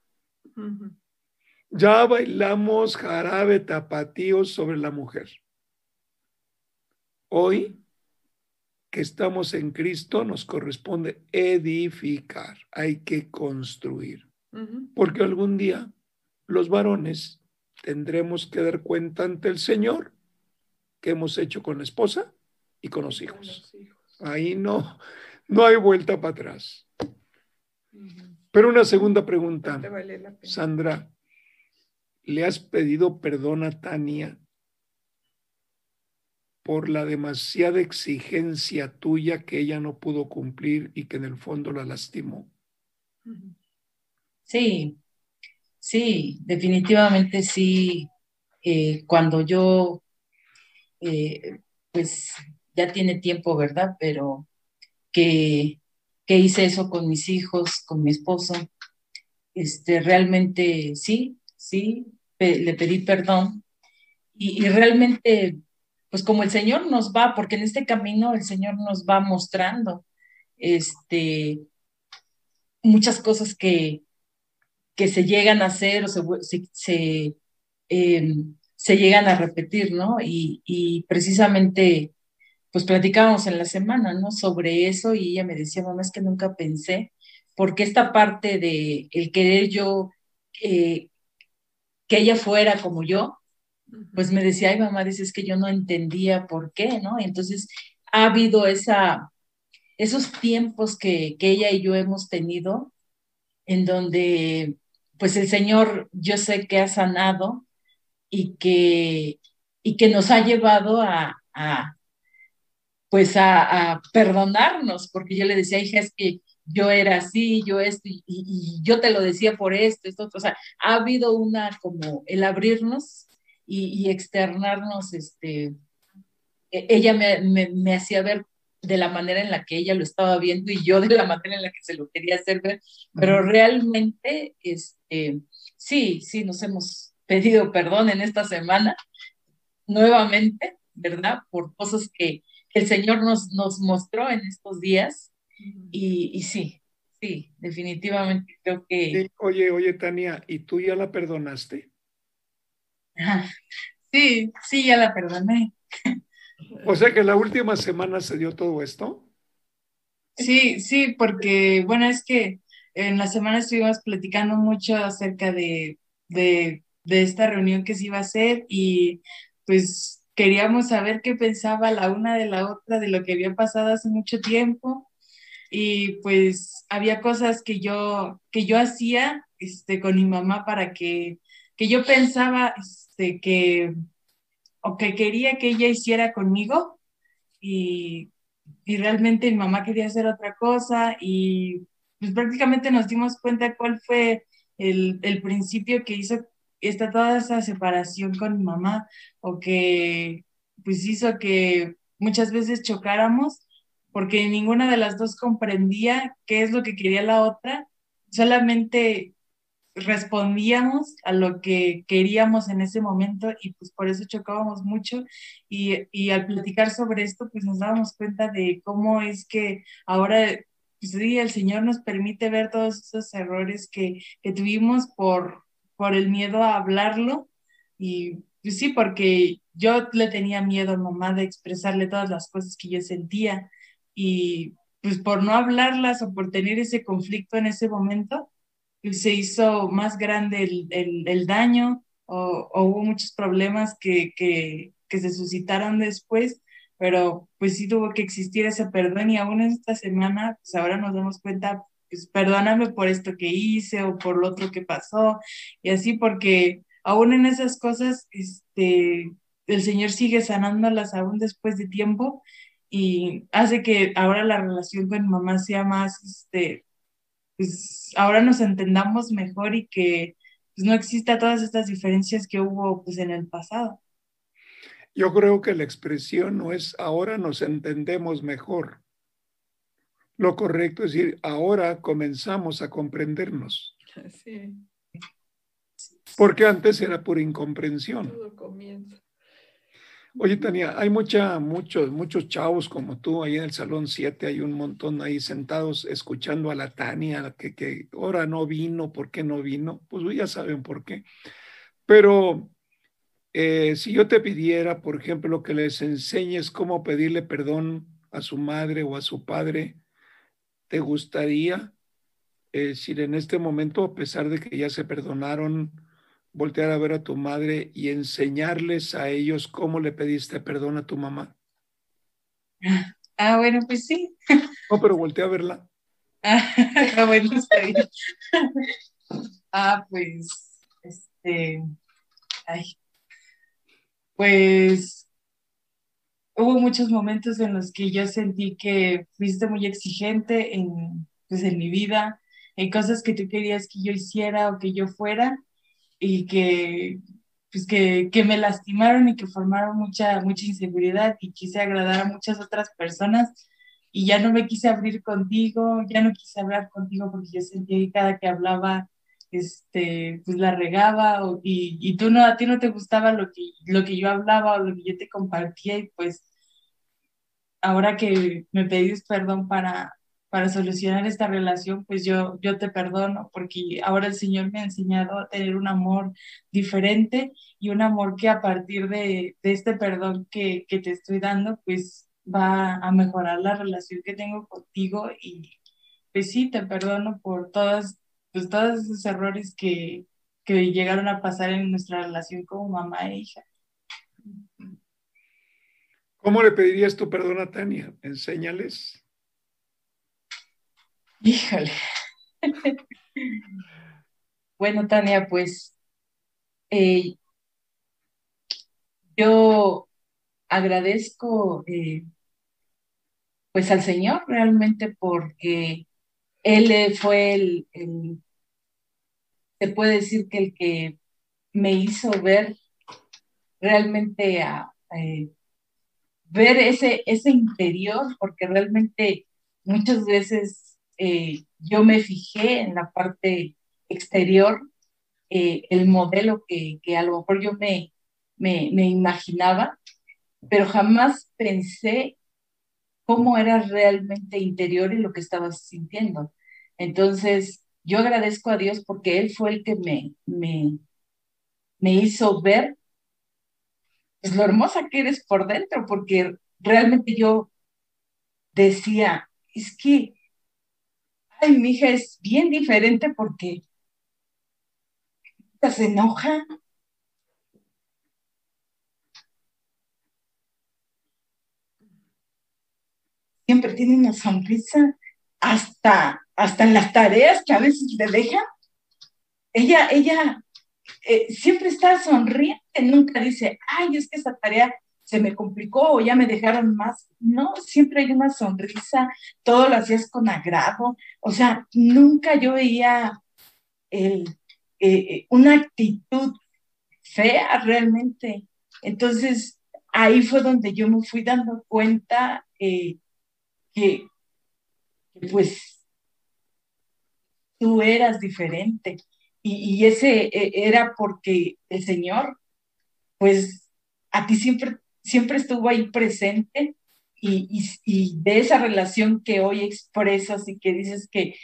Ya bailamos jarabe tapatío sobre la mujer. Hoy que estamos en Cristo nos corresponde edificar, hay que construir. Porque algún día los varones tendremos que dar cuenta ante el Señor que hemos hecho con la esposa y con los Con hijos. los hijos. Ahí no, no hay vuelta para atrás. Pero una segunda pregunta, vale. Sandra, ¿le has pedido perdón a Tania por la demasiada exigencia tuya que ella no pudo cumplir y que en el fondo la lastimó? Sí, sí, definitivamente sí. Eh, cuando yo, eh, pues ya tiene tiempo, ¿verdad? Pero que, que hice eso con mis hijos, con mi esposo, este, realmente sí, sí, le pedí perdón y realmente, pues como el Señor nos va, porque en este camino el Señor nos va mostrando, este, muchas cosas que que se llegan a hacer o se, se, eh, se llegan a repetir, ¿no? Y, y precisamente, pues platicábamos en la semana, ¿no? Sobre eso y ella me decía, mamá, es que nunca pensé, porque esta parte de el querer yo eh, que ella fuera como yo. Pues me decía, ay mamá, dices que yo no entendía por qué, ¿no? Entonces ha habido esa, esos tiempos que, que ella y yo hemos tenido en donde pues el Señor yo sé que ha sanado y que, y que nos ha llevado a, a pues a, a perdonarnos, porque yo le decía, hija, es que yo era así, yo esto, y, y- yo te lo decía por esto, esto, o sea, ha habido una como el abrirnos y, y externarnos, este, e- ella me, me, me hacía ver de la manera en la que ella lo estaba viendo y yo de la manera en la que se lo quería hacer ver, pero realmente, este, sí, sí, nos hemos pedido perdón en esta semana nuevamente, ¿verdad? Por cosas que, el Señor nos, nos mostró en estos días. Y, y sí, sí, definitivamente creo que... Oye, oye, Tania, ¿y tú ya la perdonaste? Sí, sí, ya la perdoné. O sea que la última semana se dio todo esto. Sí, sí, porque bueno, es que en la semana estuvimos platicando mucho acerca de, de, de esta reunión que se iba a hacer y pues queríamos saber qué pensaba la una de la otra de lo que había pasado hace mucho tiempo y pues había cosas que yo, que yo hacía este, con mi mamá para que, que yo pensaba este, que, o que quería que ella hiciera conmigo y, y realmente mi mamá quería hacer otra cosa y pues prácticamente nos dimos cuenta cuál fue el, el principio que hizo esta toda esa separación con mi mamá o que pues hizo que muchas veces chocáramos porque ninguna de las dos comprendía qué es lo que quería la otra, solamente respondíamos a lo que queríamos en ese momento y pues por eso chocábamos mucho. Y, y al platicar sobre esto pues nos dábamos cuenta de cómo es que ahora pues sí, el Señor nos permite ver todos esos errores que, que tuvimos por, por el miedo a hablarlo. Y pues sí, porque yo le tenía miedo a mamá de expresarle todas las cosas que yo sentía. Y pues por no hablarlas o por tener ese conflicto en ese momento, se hizo más grande el, el, el daño o, hubo muchos problemas que, que, que, se suscitaron después, pero pues sí tuvo que existir ese perdón y aún en esta semana, pues ahora nos damos cuenta, pues perdóname por esto que hice o por lo otro que pasó y así porque aún en esas cosas, este, el Señor sigue sanándolas aún después de tiempo y hace que ahora la relación con mamá sea más, este, pues ahora nos entendamos mejor y que pues, no exista todas estas diferencias que hubo pues en el pasado. Yo creo que la expresión no es ahora nos entendemos mejor. Lo correcto es decir, ahora comenzamos a comprendernos. Sí. Porque antes era por incomprensión. Todo comienza. Oye, Tania, hay mucha, muchos, muchos chavos como tú ahí en el Salón 7, hay un montón ahí sentados escuchando a la Tania, que, que ahora no vino, ¿por qué no vino? Pues ya saben por qué. Pero eh, si yo te pidiera, por ejemplo, que les enseñes cómo pedirle perdón a su madre o a su padre, ¿te gustaría eh, decir en este momento, a pesar de que ya se perdonaron, voltear a ver a tu madre y enseñarles a ellos cómo le pediste perdón a tu mamá? Ah, bueno, pues sí. No, pero voltea a verla. Ah, bueno, está bien. Ah, pues, este, ay, pues hubo muchos momentos en los que yo sentí que fuiste muy exigente en, pues, en mi vida, en cosas que tú querías que yo hiciera o que yo fuera, y que, pues que, que, me lastimaron y que formaron mucha, mucha inseguridad y quise agradar a muchas otras personas y ya no me quise abrir contigo, ya no quise hablar contigo porque yo sentía que cada que hablaba, este, pues la regaba y, y tú no, a ti no te gustaba lo que, lo que yo hablaba o lo que yo te compartía y pues ahora que me pedís perdón para, para solucionar esta relación, pues yo, yo te perdono, porque ahora el Señor me ha enseñado a tener un amor diferente y un amor que a partir de, de este perdón que, que, te estoy dando, pues va a mejorar la relación que tengo contigo y pues sí, te perdono por todas, pues todos esos errores que, que llegaron a pasar en nuestra relación como mamá e hija. ¿Cómo le pedirías tu perdón a Tania? Enséñales. Híjole. bueno, Tania, pues eh, yo agradezco eh, pues al Señor realmente porque Él fue el, se puede decir que el que me hizo ver realmente a, eh, ver ese, ese interior, porque realmente muchas veces eh, yo me fijé en la parte exterior, eh, el modelo que, que, a lo mejor yo me, me, me imaginaba, pero jamás pensé cómo era realmente interior y lo que estaba sintiendo. Entonces, yo agradezco a Dios porque Él fue el que me, me, me hizo ver pues, lo hermosa que eres por dentro, porque realmente yo decía, es que, ay, mi hija es bien diferente porque se enoja. Siempre tiene una sonrisa, hasta, hasta en las tareas que a veces le dejan. Ella, ella eh, siempre está sonriente, nunca dice, ay, es que esa tarea se me complicó o ya me dejaron más. No, siempre hay una sonrisa, todo lo hacías con agrado. O sea, nunca yo veía el, eh, una actitud fea realmente. Entonces, ahí fue donde yo me fui dando cuenta eh, que, pues tú eras diferente. Y, y, ese e, era porque el Señor, pues a ti siempre, siempre estuvo ahí presente y, y, de esa relación que hoy expresas y que dices que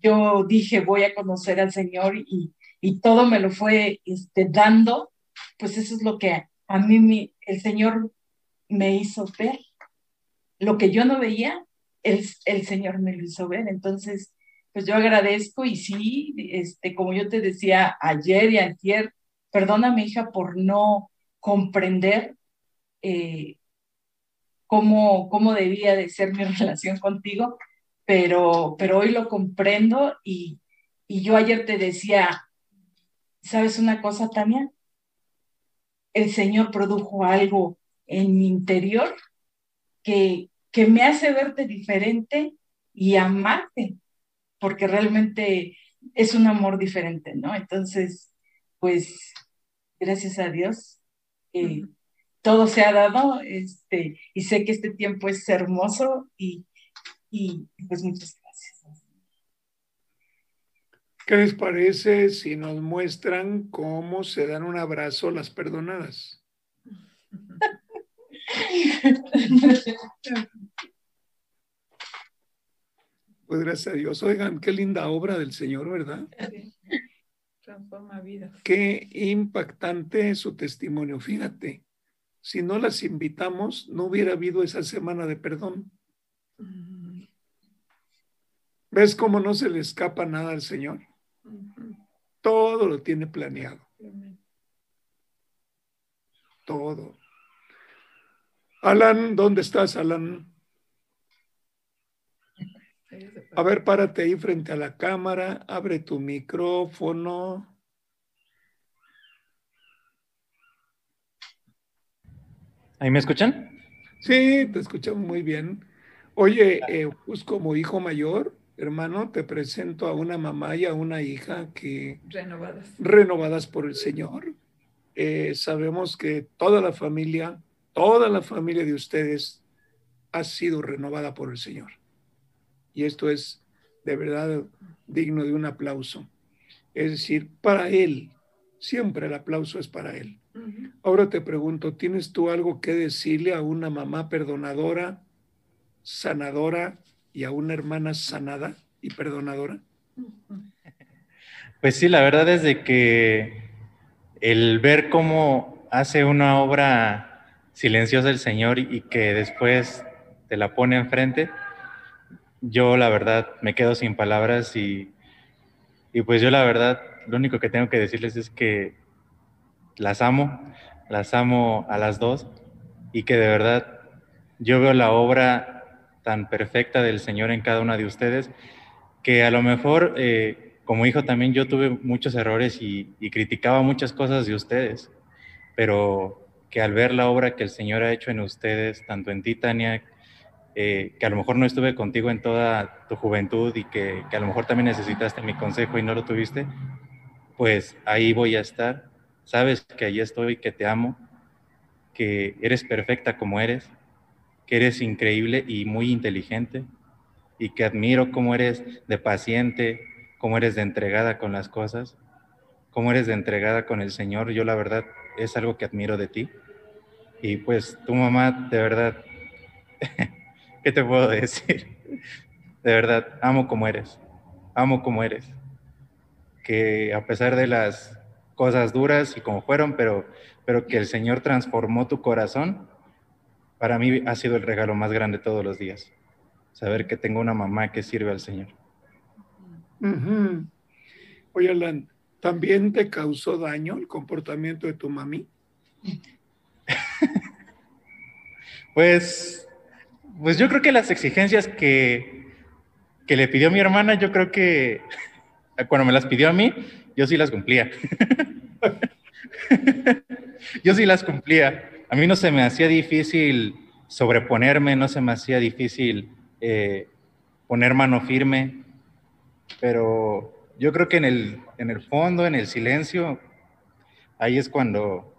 yo dije voy a conocer al Señor y, y todo me lo fue este, dando, pues eso es lo que a mí el Señor me hizo ver. Lo que yo no veía, el, el Señor me lo hizo ver. Entonces, pues yo agradezco y sí, este, como yo te decía ayer y ayer, perdona mi hija por no comprender eh, cómo, cómo debía de ser mi relación contigo, pero, pero hoy lo comprendo y, y yo ayer te decía, ¿Sabes una cosa, Tania? El Señor produjo algo en mi interior que, que me hace verte diferente y amarte, porque realmente es un amor diferente, ¿no? Entonces, pues, gracias a Dios, eh, todo se ha dado, este, y sé que este tiempo es hermoso y, y pues muchas ¿Qué les parece si nos muestran cómo se dan un abrazo las perdonadas? Pues gracias a Dios. Oigan, qué linda obra del Señor, ¿verdad? Sí. Transforma vidas. Qué impactante su testimonio. Fíjate, si no las invitamos, no hubiera habido esa semana de perdón. ¿Ves cómo no se le escapa nada al Señor? Todo lo tiene planeado. Todo. Alan, ¿dónde estás, Alan? A ver, párate ahí frente a la cámara, abre tu micrófono. ¿Ahí me escuchan? Sí, te escuchamos muy bien. Oye, eh, pues como hijo mayor, hermano, te presento a una mamá y a una hija que renovadas, renovadas por el Señor. Eh, sabemos que toda la familia, toda la familia de ustedes ha sido renovada por el Señor. Y esto es de verdad digno de un aplauso. Es decir, para Él, siempre el aplauso es para Él. Ahora te pregunto, ¿tienes tú algo que decirle a una mamá perdonadora, sanadora, y a una hermana sanada y perdonadora? Pues sí, la verdad es de que el ver cómo hace una obra silenciosa el Señor y que después te la pone enfrente, yo la verdad me quedo sin palabras y, y pues yo la verdad lo único que tengo que decirles es que las amo, las amo a las dos y que de verdad yo veo la obra tan perfecta del Señor en cada una de ustedes, que a lo mejor eh, como hijo también yo tuve muchos errores y, criticaba muchas cosas de ustedes, pero que al ver la obra que el Señor ha hecho en ustedes, tanto en ti, Tania, eh, que a lo mejor no estuve contigo en toda tu juventud y que, que a lo mejor también necesitaste mi consejo y no lo tuviste, pues ahí voy a estar. Sabes que ahí estoy, que te amo, que eres perfecta como eres que eres increíble y muy inteligente y que admiro cómo eres de paciente, cómo eres de entregada con las cosas, cómo eres de entregada con el Señor. Yo la verdad es algo que admiro de ti. Y pues tu mamá, de verdad, ¿qué te puedo decir? De verdad, amo como eres, amo como eres. Que a pesar de las cosas duras y como fueron, pero, pero que el Señor transformó tu corazón, para mí ha sido el regalo más grande todos los días. Saber que tengo una mamá que sirve al Señor. Oye, Alan, ¿también te causó daño el comportamiento de tu mami? pues, pues yo creo que las exigencias que, que le pidió mi hermana, yo creo que cuando me las pidió a mí, yo sí las cumplía. yo sí las cumplía. A mí no se me hacía difícil sobreponerme, no se me hacía difícil eh, poner mano firme, pero yo creo que en el, en el fondo, en el silencio, ahí es cuando,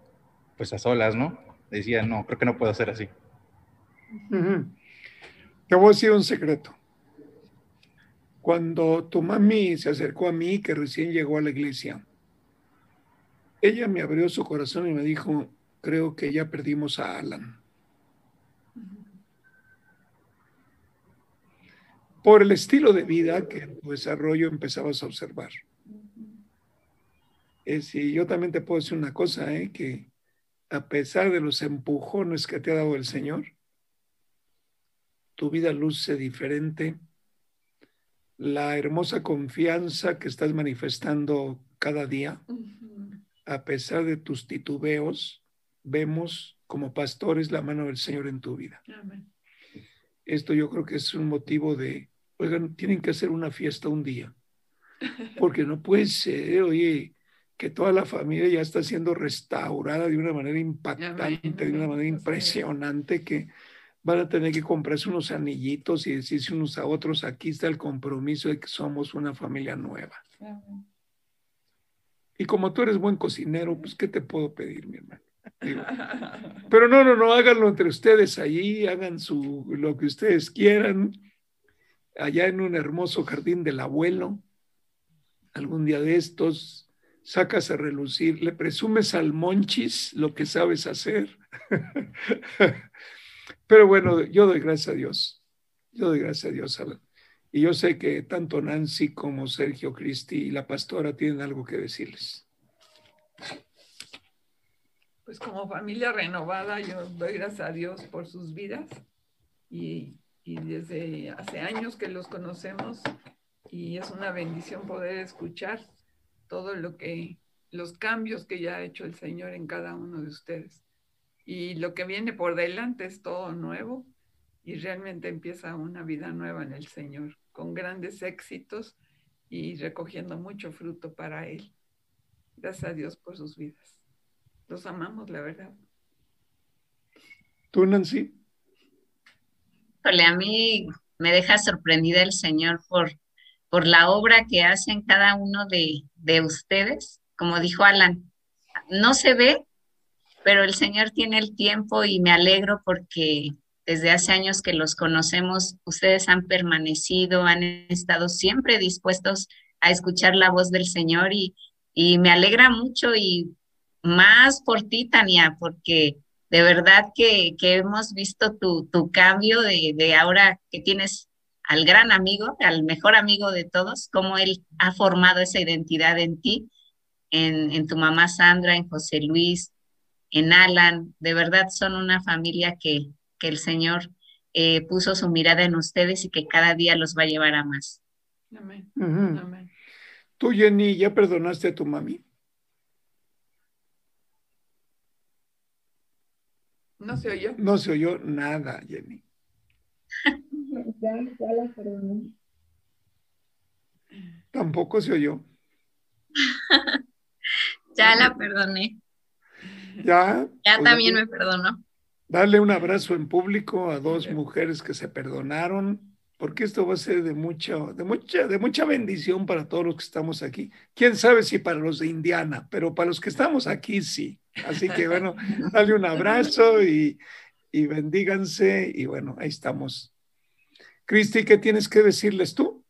pues a solas, ¿no? Decía, no, creo que no puedo hacer así. Te voy a decir un secreto. Cuando tu mami se acercó a mí, que recién llegó a la iglesia, ella me abrió su corazón y me dijo, creo que ya perdimos a Alan. Por el estilo de vida que en tu desarrollo empezabas a observar. Es, y yo también te puedo decir una cosa, ¿eh? que a pesar de los empujones que te ha dado el Señor, tu vida luce diferente. La hermosa confianza que estás manifestando cada día, a pesar de tus titubeos, vemos como pastores la mano del Señor en tu vida. Esto yo creo que es un motivo de, oigan, tienen que hacer una fiesta un día, porque no puede ser, oye, que toda la familia ya está siendo restaurada de una manera impactante, de una manera impresionante, que van a tener que comprarse unos anillitos y decirse unos a otros, aquí está el compromiso de que somos una familia nueva. Y como tú eres buen cocinero, pues, ¿qué te puedo pedir, mi hermano? pero no, no, no, háganlo entre ustedes allí, hagan su, lo que ustedes quieran, allá en un hermoso jardín del abuelo, algún día de estos, sacas a relucir, le presumes al monchis lo que sabes hacer. Pero bueno, yo doy gracias a Dios. Yo doy gracias a Dios. Y yo sé que tanto Nancy como Sergio Cristi y la pastora tienen algo que decirles. Pues como familia renovada, yo doy gracias a Dios por sus vidas y, y desde hace años que los conocemos y es una bendición poder escuchar todo lo que, los cambios que ya ha hecho el Señor en cada uno de ustedes. Y lo que viene por delante es todo nuevo y realmente empieza una vida nueva en el Señor, con grandes éxitos y recogiendo mucho fruto para Él. Gracias a Dios por sus vidas. Los amamos, la verdad. ¿Tú, Nancy? a mí me deja sorprendida el Señor por, por la obra que hacen cada uno de, de ustedes como dijo Alan, no se ve, pero el Señor tiene el tiempo y me alegro porque desde hace años que los conocemos, ustedes han permanecido, han estado siempre dispuestos a escuchar la voz del Señor y, me alegra mucho y más por ti, Tania, porque de verdad que, hemos visto tu, cambio de, de, ahora que tienes al gran amigo, al mejor amigo de todos, cómo él ha formado esa identidad en ti en, tu mamá Sandra, en José Luis, en Alan. De verdad son una familia que, el Señor eh, puso su mirada en ustedes y que cada día los va a llevar a más. Amén. Amén. Tú, Jenny, ¿ya perdonaste a tu mami? No se oyó. No se oyó nada, Jenny. ya, ya la perdoné. Tampoco se oyó. Ya la perdoné. Ya. Ya pues, también me perdonó. Darle un abrazo en público a dos mujeres que se perdonaron, porque esto va a ser de mucha, de mucha, de mucha bendición para todos los que estamos aquí. Quién sabe si para los de Indiana, pero para los que estamos aquí sí. Así que bueno, dale un abrazo y, y bendíganse y bueno, ahí estamos. Cristi, ¿qué tienes que decirles tú?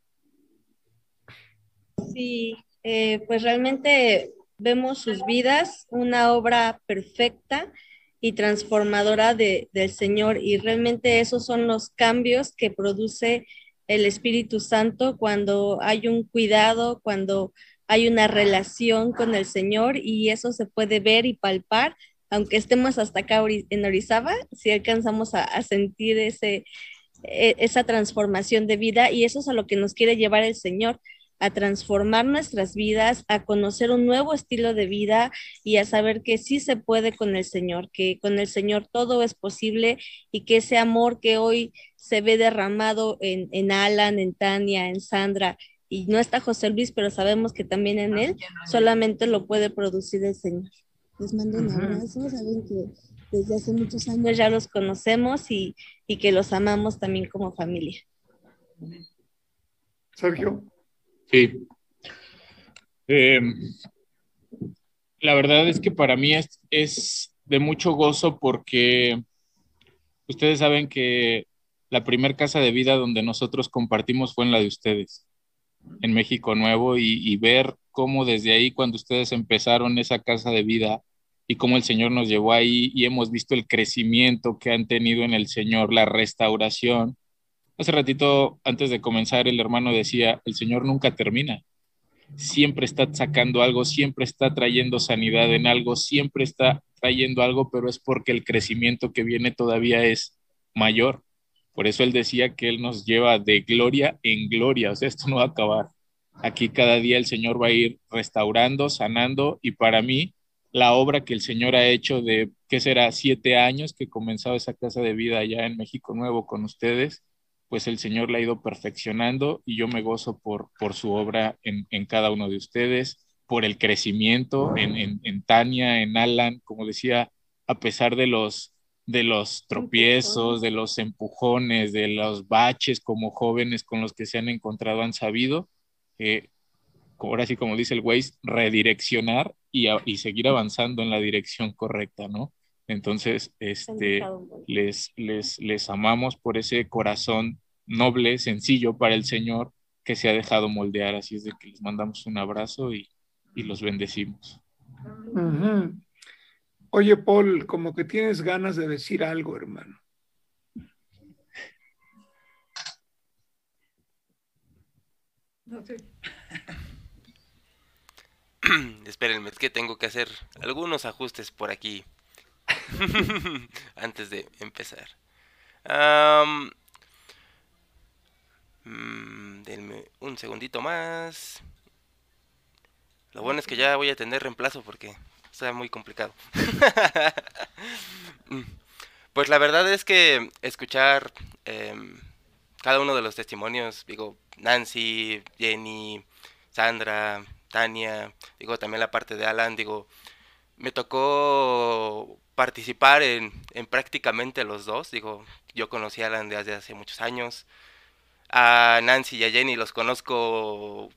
Sí, eh, pues realmente vemos sus vidas, una obra perfecta y transformadora de, del Señor. Y realmente esos son los cambios que produce el Espíritu Santo cuando hay un cuidado, cuando hay una relación con el Señor y eso se puede ver y palpar, aunque estemos hasta acá en Orizaba, si alcanzamos a, sentir ese, e, esa transformación de vida y eso es a lo que nos quiere llevar el Señor a transformar nuestras vidas, a conocer un nuevo estilo de vida y a saber que sí se puede con el Señor, que con el Señor todo es posible y que ese amor que hoy se ve derramado en, en Alan, en Tania, en Sandra, y no está José Luis, pero sabemos que también en él solamente lo puede producir el Señor. Les mando un abrazo, saben que desde hace muchos años ya los conocemos y, y que los amamos también como familia. Sergio. Sí. Eh, la verdad es que para mí es, es, de mucho gozo porque ustedes saben que la primera casa de vida donde nosotros compartimos fue en la de ustedes, en México Nuevo, y, y ver cómo desde ahí, cuando ustedes empezaron esa casa de vida y cómo el Señor nos llevó ahí y hemos visto el crecimiento que han tenido en el Señor, la restauración, Hace ratito, antes de comenzar, el hermano decía, el Señor nunca termina. Siempre está sacando algo, siempre está trayendo sanidad en algo, siempre está trayendo algo, pero es porque el crecimiento que viene todavía es mayor. Por eso él decía que él nos lleva de gloria en gloria, o sea, esto no va a acabar. Aquí cada día el Señor va a ir restaurando, sanando, y para mí, la obra que el Señor ha hecho de, ¿qué será? Siete años que comenzado esa casa de vida allá en México Nuevo con ustedes, pues el Señor la ha ido perfeccionando y yo me gozo por, por su obra en, en cada uno de ustedes, por el crecimiento en, en, en, Tania, en Alan, como decía, a pesar de los, de los tropiezos, de los empujones, de los baches como jóvenes con los que se han encontrado, han sabido, eh, ahora sí como dice el Waze, redireccionar y, y seguir avanzando en la dirección correcta, ¿no? Entonces, este, les, les, les amamos por ese corazón noble, sencillo para el Señor que se ha dejado moldear. Así es de que les mandamos un abrazo y, y los bendecimos. Uh -huh. Oye, Paul, como que tienes ganas de decir algo, hermano. No sé. Espérenme, es que tengo que hacer algunos ajustes por aquí antes de empezar. Mm, denme un segundito más. Lo bueno es que ya voy a tener reemplazo porque está muy complicado. pues la verdad es que escuchar eh, cada uno de los testimonios, digo, Nancy, Jenny, Sandra, Tania, digo, también la parte de Alan, digo, me tocó participar en, en prácticamente los dos, digo, yo conocí a Alan desde hace muchos años, a Nancy y a Jenny los conozco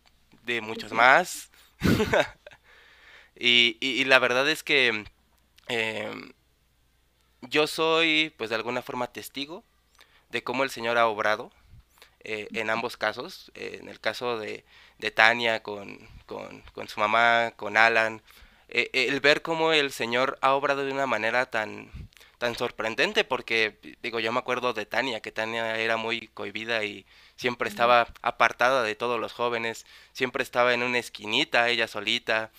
de muchos más. y, y, y, la verdad es que eh, yo soy, pues de alguna forma, testigo de cómo el Señor ha obrado eh, en ambos casos. Eh, en el caso de, de Tania con, con, con, su mamá, con Alan. El ver cómo el Señor ha obrado de una manera tan, tan sorprendente porque digo yo me acuerdo de Tania que Tania era muy cohibida y siempre estaba apartada de todos los jóvenes, siempre estaba en una esquinita, ella solita,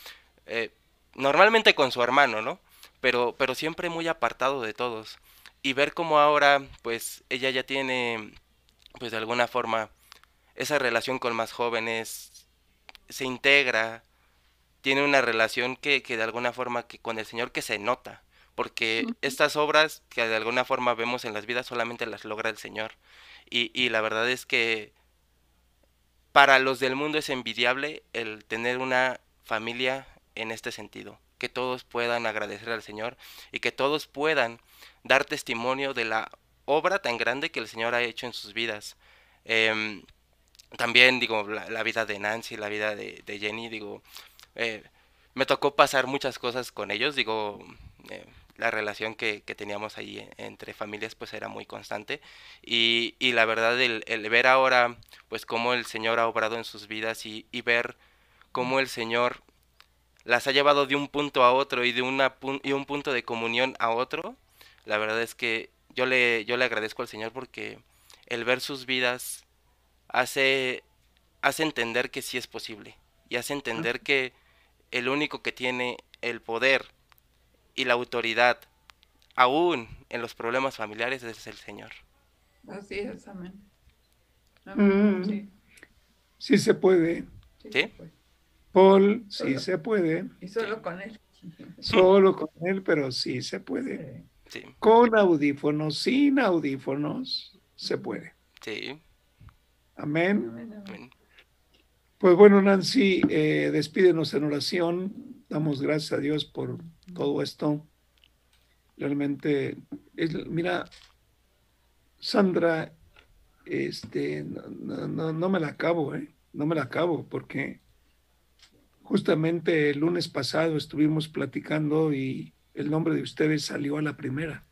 eh, normalmente con su hermano, ¿no? Pero, pero siempre muy apartado de todos. Y ver cómo ahora, pues, ella ya tiene, pues, de alguna forma, esa relación con más jóvenes, se integra, tiene una relación que, que de alguna forma, que con el Señor que se nota, porque estas obras que de alguna forma vemos en las vidas solamente las logra el Señor. Y, y, la verdad es que para los del mundo es envidiable el tener una familia en este sentido, que todos puedan agradecer al Señor y que todos puedan dar testimonio de la obra tan grande que el Señor ha hecho en sus vidas. Eh, también digo, la, la, vida de Nancy, la vida de, de Jenny, digo, eh, me tocó pasar muchas cosas con ellos, digo, eh, la relación que, que teníamos ahí entre familias pues era muy constante. Y, y la verdad el, el, ver ahora pues cómo el Señor ha obrado en sus vidas y, y ver cómo el Señor las ha llevado de un punto a otro y de una y un punto de comunión a otro, la verdad es que yo le, yo le agradezco al Señor porque el ver sus vidas hace, hace entender que sí es posible y hace entender que el único que tiene el poder y la autoridad aún en los problemas familiares es el Señor. Así es, amén. Mm. Sí. sí. se puede. ¿Sí? Paul, sí se puede. Y solo con él. Solo con él, pero sí se puede. Sí. Con audífonos, sin audífonos, se puede. Sí. Amén. Pues bueno, Nancy, eh, despídenos en oración. Damos gracias a Dios por todo esto. Realmente, mira, Sandra, este, no, no, no me la acabo, ¿eh? No me la acabo porque Justamente el lunes pasado estuvimos platicando y el nombre de ustedes salió a la primera,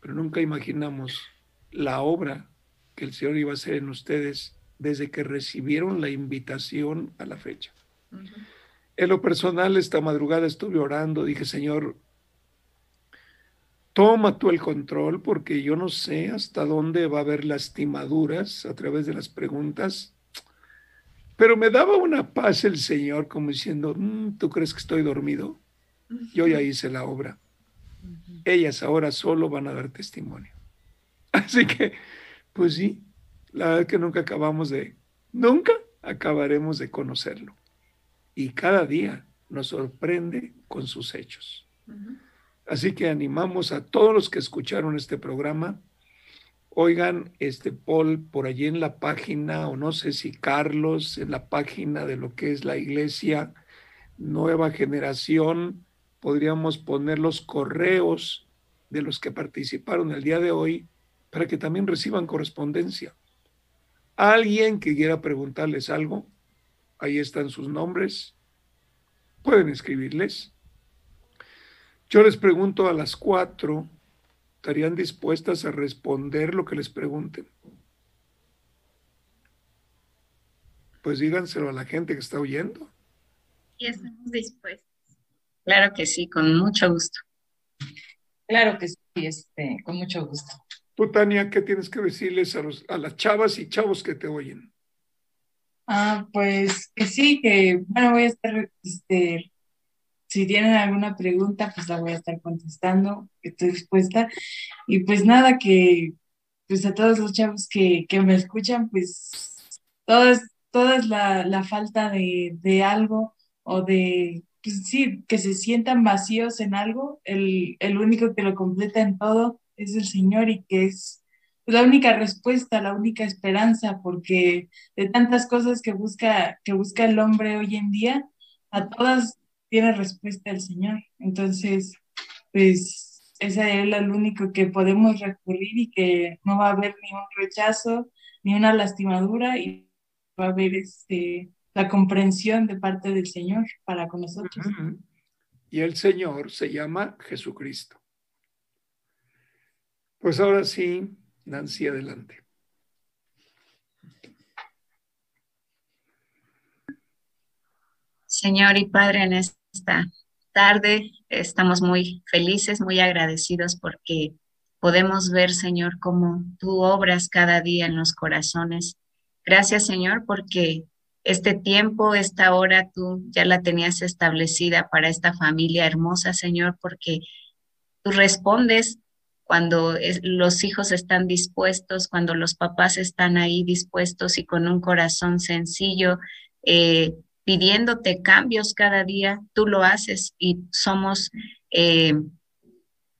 pero nunca imaginamos la obra que el Señor iba a hacer en ustedes desde que recibieron la invitación a la fecha. En lo personal, esta madrugada estuve orando, dije, Señor, toma tú el control porque yo no sé hasta dónde va a haber lastimaduras a través de las preguntas pero me daba una paz el Señor como diciendo, mm, ¿tú crees que estoy dormido? Yo ya hice la obra. Ellas ahora solo van a dar testimonio. Así que, pues sí, la verdad es que nunca acabamos de, nunca acabaremos de conocerlo. Y cada día nos sorprende con sus hechos. Así que animamos a todos los que escucharon este programa Oigan, este Paul, por allí en la página, o no sé si Carlos, en la página de lo que es la iglesia Nueva Generación, podríamos poner los correos de los que participaron el día de hoy para que también reciban correspondencia. Alguien que quiera preguntarles algo, ahí están sus nombres, pueden escribirles. Yo les pregunto a las cuatro estarían dispuestas a responder lo que les pregunten. Pues díganselo a la gente que está oyendo. Y estamos dispuestos. Claro que sí, con mucho gusto. Claro que sí, este, con mucho gusto. Tú, Tania, ¿qué tienes que decirles a, los, a las chavas y chavos que te oyen? Ah, pues que sí, que bueno, voy a estar este, si tienen alguna pregunta, pues la voy a estar contestando, estoy dispuesta. Y pues nada, que pues a todos los chavos que, me escuchan, pues es, toda es la, falta de, algo o de, pues sí, que se sientan vacíos en algo, el, el único que lo completa en todo es el Señor y que es la única respuesta, la única esperanza, porque de tantas cosas que busca, que busca el hombre hoy en día, a todas tiene respuesta el Señor. Entonces, pues ese es el único que podemos recurrir y que no va a haber ni un rechazo, ni una lastimadura y va a haber este, la comprensión de parte del Señor para con nosotros. Y el Señor se llama Jesucristo. Pues ahora sí, Nancy, adelante. Señor y Padre, en esta tarde estamos muy felices, muy agradecidos porque podemos ver, Señor, cómo tú obras cada día en los corazones. Gracias, Señor, porque este tiempo, esta hora, tú ya la tenías establecida para esta familia hermosa, Señor, porque tú respondes cuando los hijos están dispuestos, cuando los papás están ahí dispuestos y con un corazón sencillo, eh, pidiéndote cambios cada día, tú lo haces y somos, eh,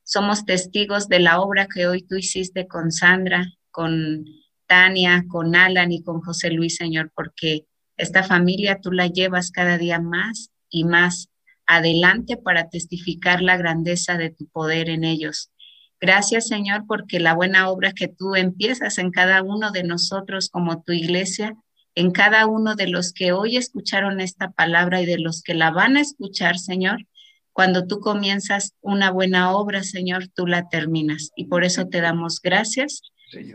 somos testigos de la obra que hoy tú hiciste con Sandra, con Tania, con Alan y con José Luis, Señor, porque esta familia tú la llevas cada día más y más adelante para testificar la grandeza de tu poder en ellos. Gracias, Señor, porque la buena obra que tú empiezas en cada uno de nosotros como tu iglesia, en cada uno de los que hoy escucharon esta palabra y de los que la van a escuchar, Señor. Cuando tú comienzas una buena obra, Señor, tú la terminas. Y por eso te damos gracias,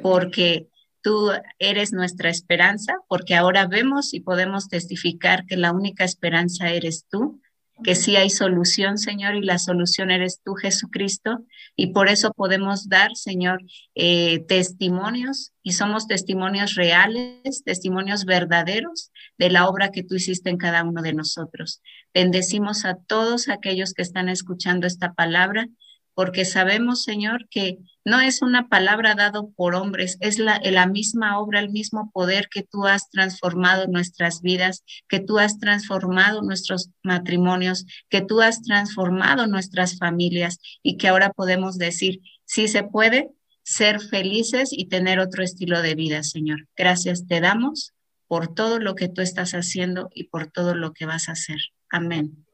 porque tú eres nuestra esperanza, porque ahora vemos y podemos testificar que la única esperanza eres tú. Que sí hay solución, Señor, y la solución eres tú, Jesucristo, y por eso podemos dar, Señor, eh, testimonios, y somos testimonios reales, testimonios verdaderos de la obra que tú hiciste en cada uno de nosotros. Bendecimos a todos aquellos que están escuchando esta palabra porque sabemos, Señor, que no es una palabra dado por hombres, es la, misma obra, el mismo poder que tú has transformado nuestras vidas, que tú has transformado nuestros matrimonios, que tú has transformado nuestras familias y que ahora podemos decir, sí se puede ser felices y tener otro estilo de vida, Señor. Gracias te damos por todo lo que tú estás haciendo y por todo lo que vas a hacer. Amén.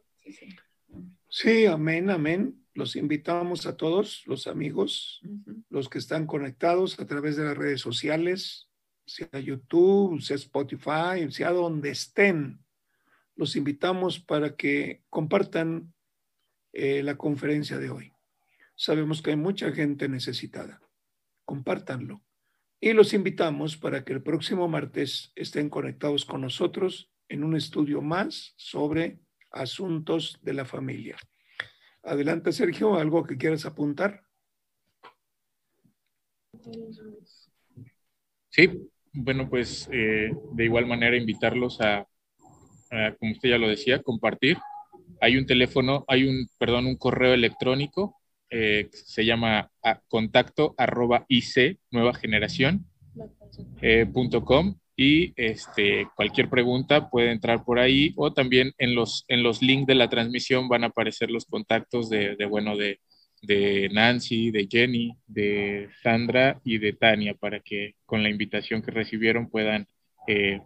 Sí, amén, amén. Los invitamos a todos, los amigos, los que están conectados a través de las redes sociales, sea YouTube, sea Spotify, sea donde estén. Los invitamos para que compartan eh, la conferencia de hoy. Sabemos que hay mucha gente necesitada. Compártanlo. Y los invitamos para que el próximo martes estén conectados con nosotros en un estudio más sobre asuntos de la familia. Adelante, Sergio, algo que quieras apuntar. Sí, bueno, pues eh, de igual manera invitarlos a, como usted ya lo decía, compartir. Hay un teléfono, hay un, perdón, un correo electrónico, eh, se llama contacto arroba ic, nueva generación, eh, punto com, y este, cualquier pregunta puede entrar por ahí o también en los, en los links de la transmisión van a aparecer los contactos de, de bueno, de, de, Nancy, de Jenny, de Sandra y de Tania para que con la invitación que recibieron puedan eh,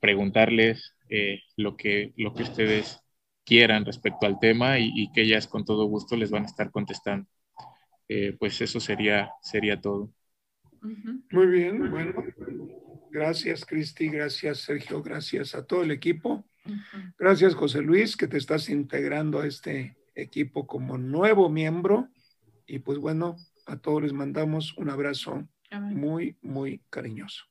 preguntarles eh, lo, que, lo que ustedes quieran respecto al tema y, que ellas con todo gusto les van a estar contestando. Eh, pues eso sería, sería todo. Muy bien, bueno. Gracias, Cristi. Gracias, Sergio. Gracias a todo el equipo. Gracias, José Luis, que te estás integrando a este equipo como nuevo miembro. Y pues bueno, a todos les mandamos un abrazo muy, muy cariñoso.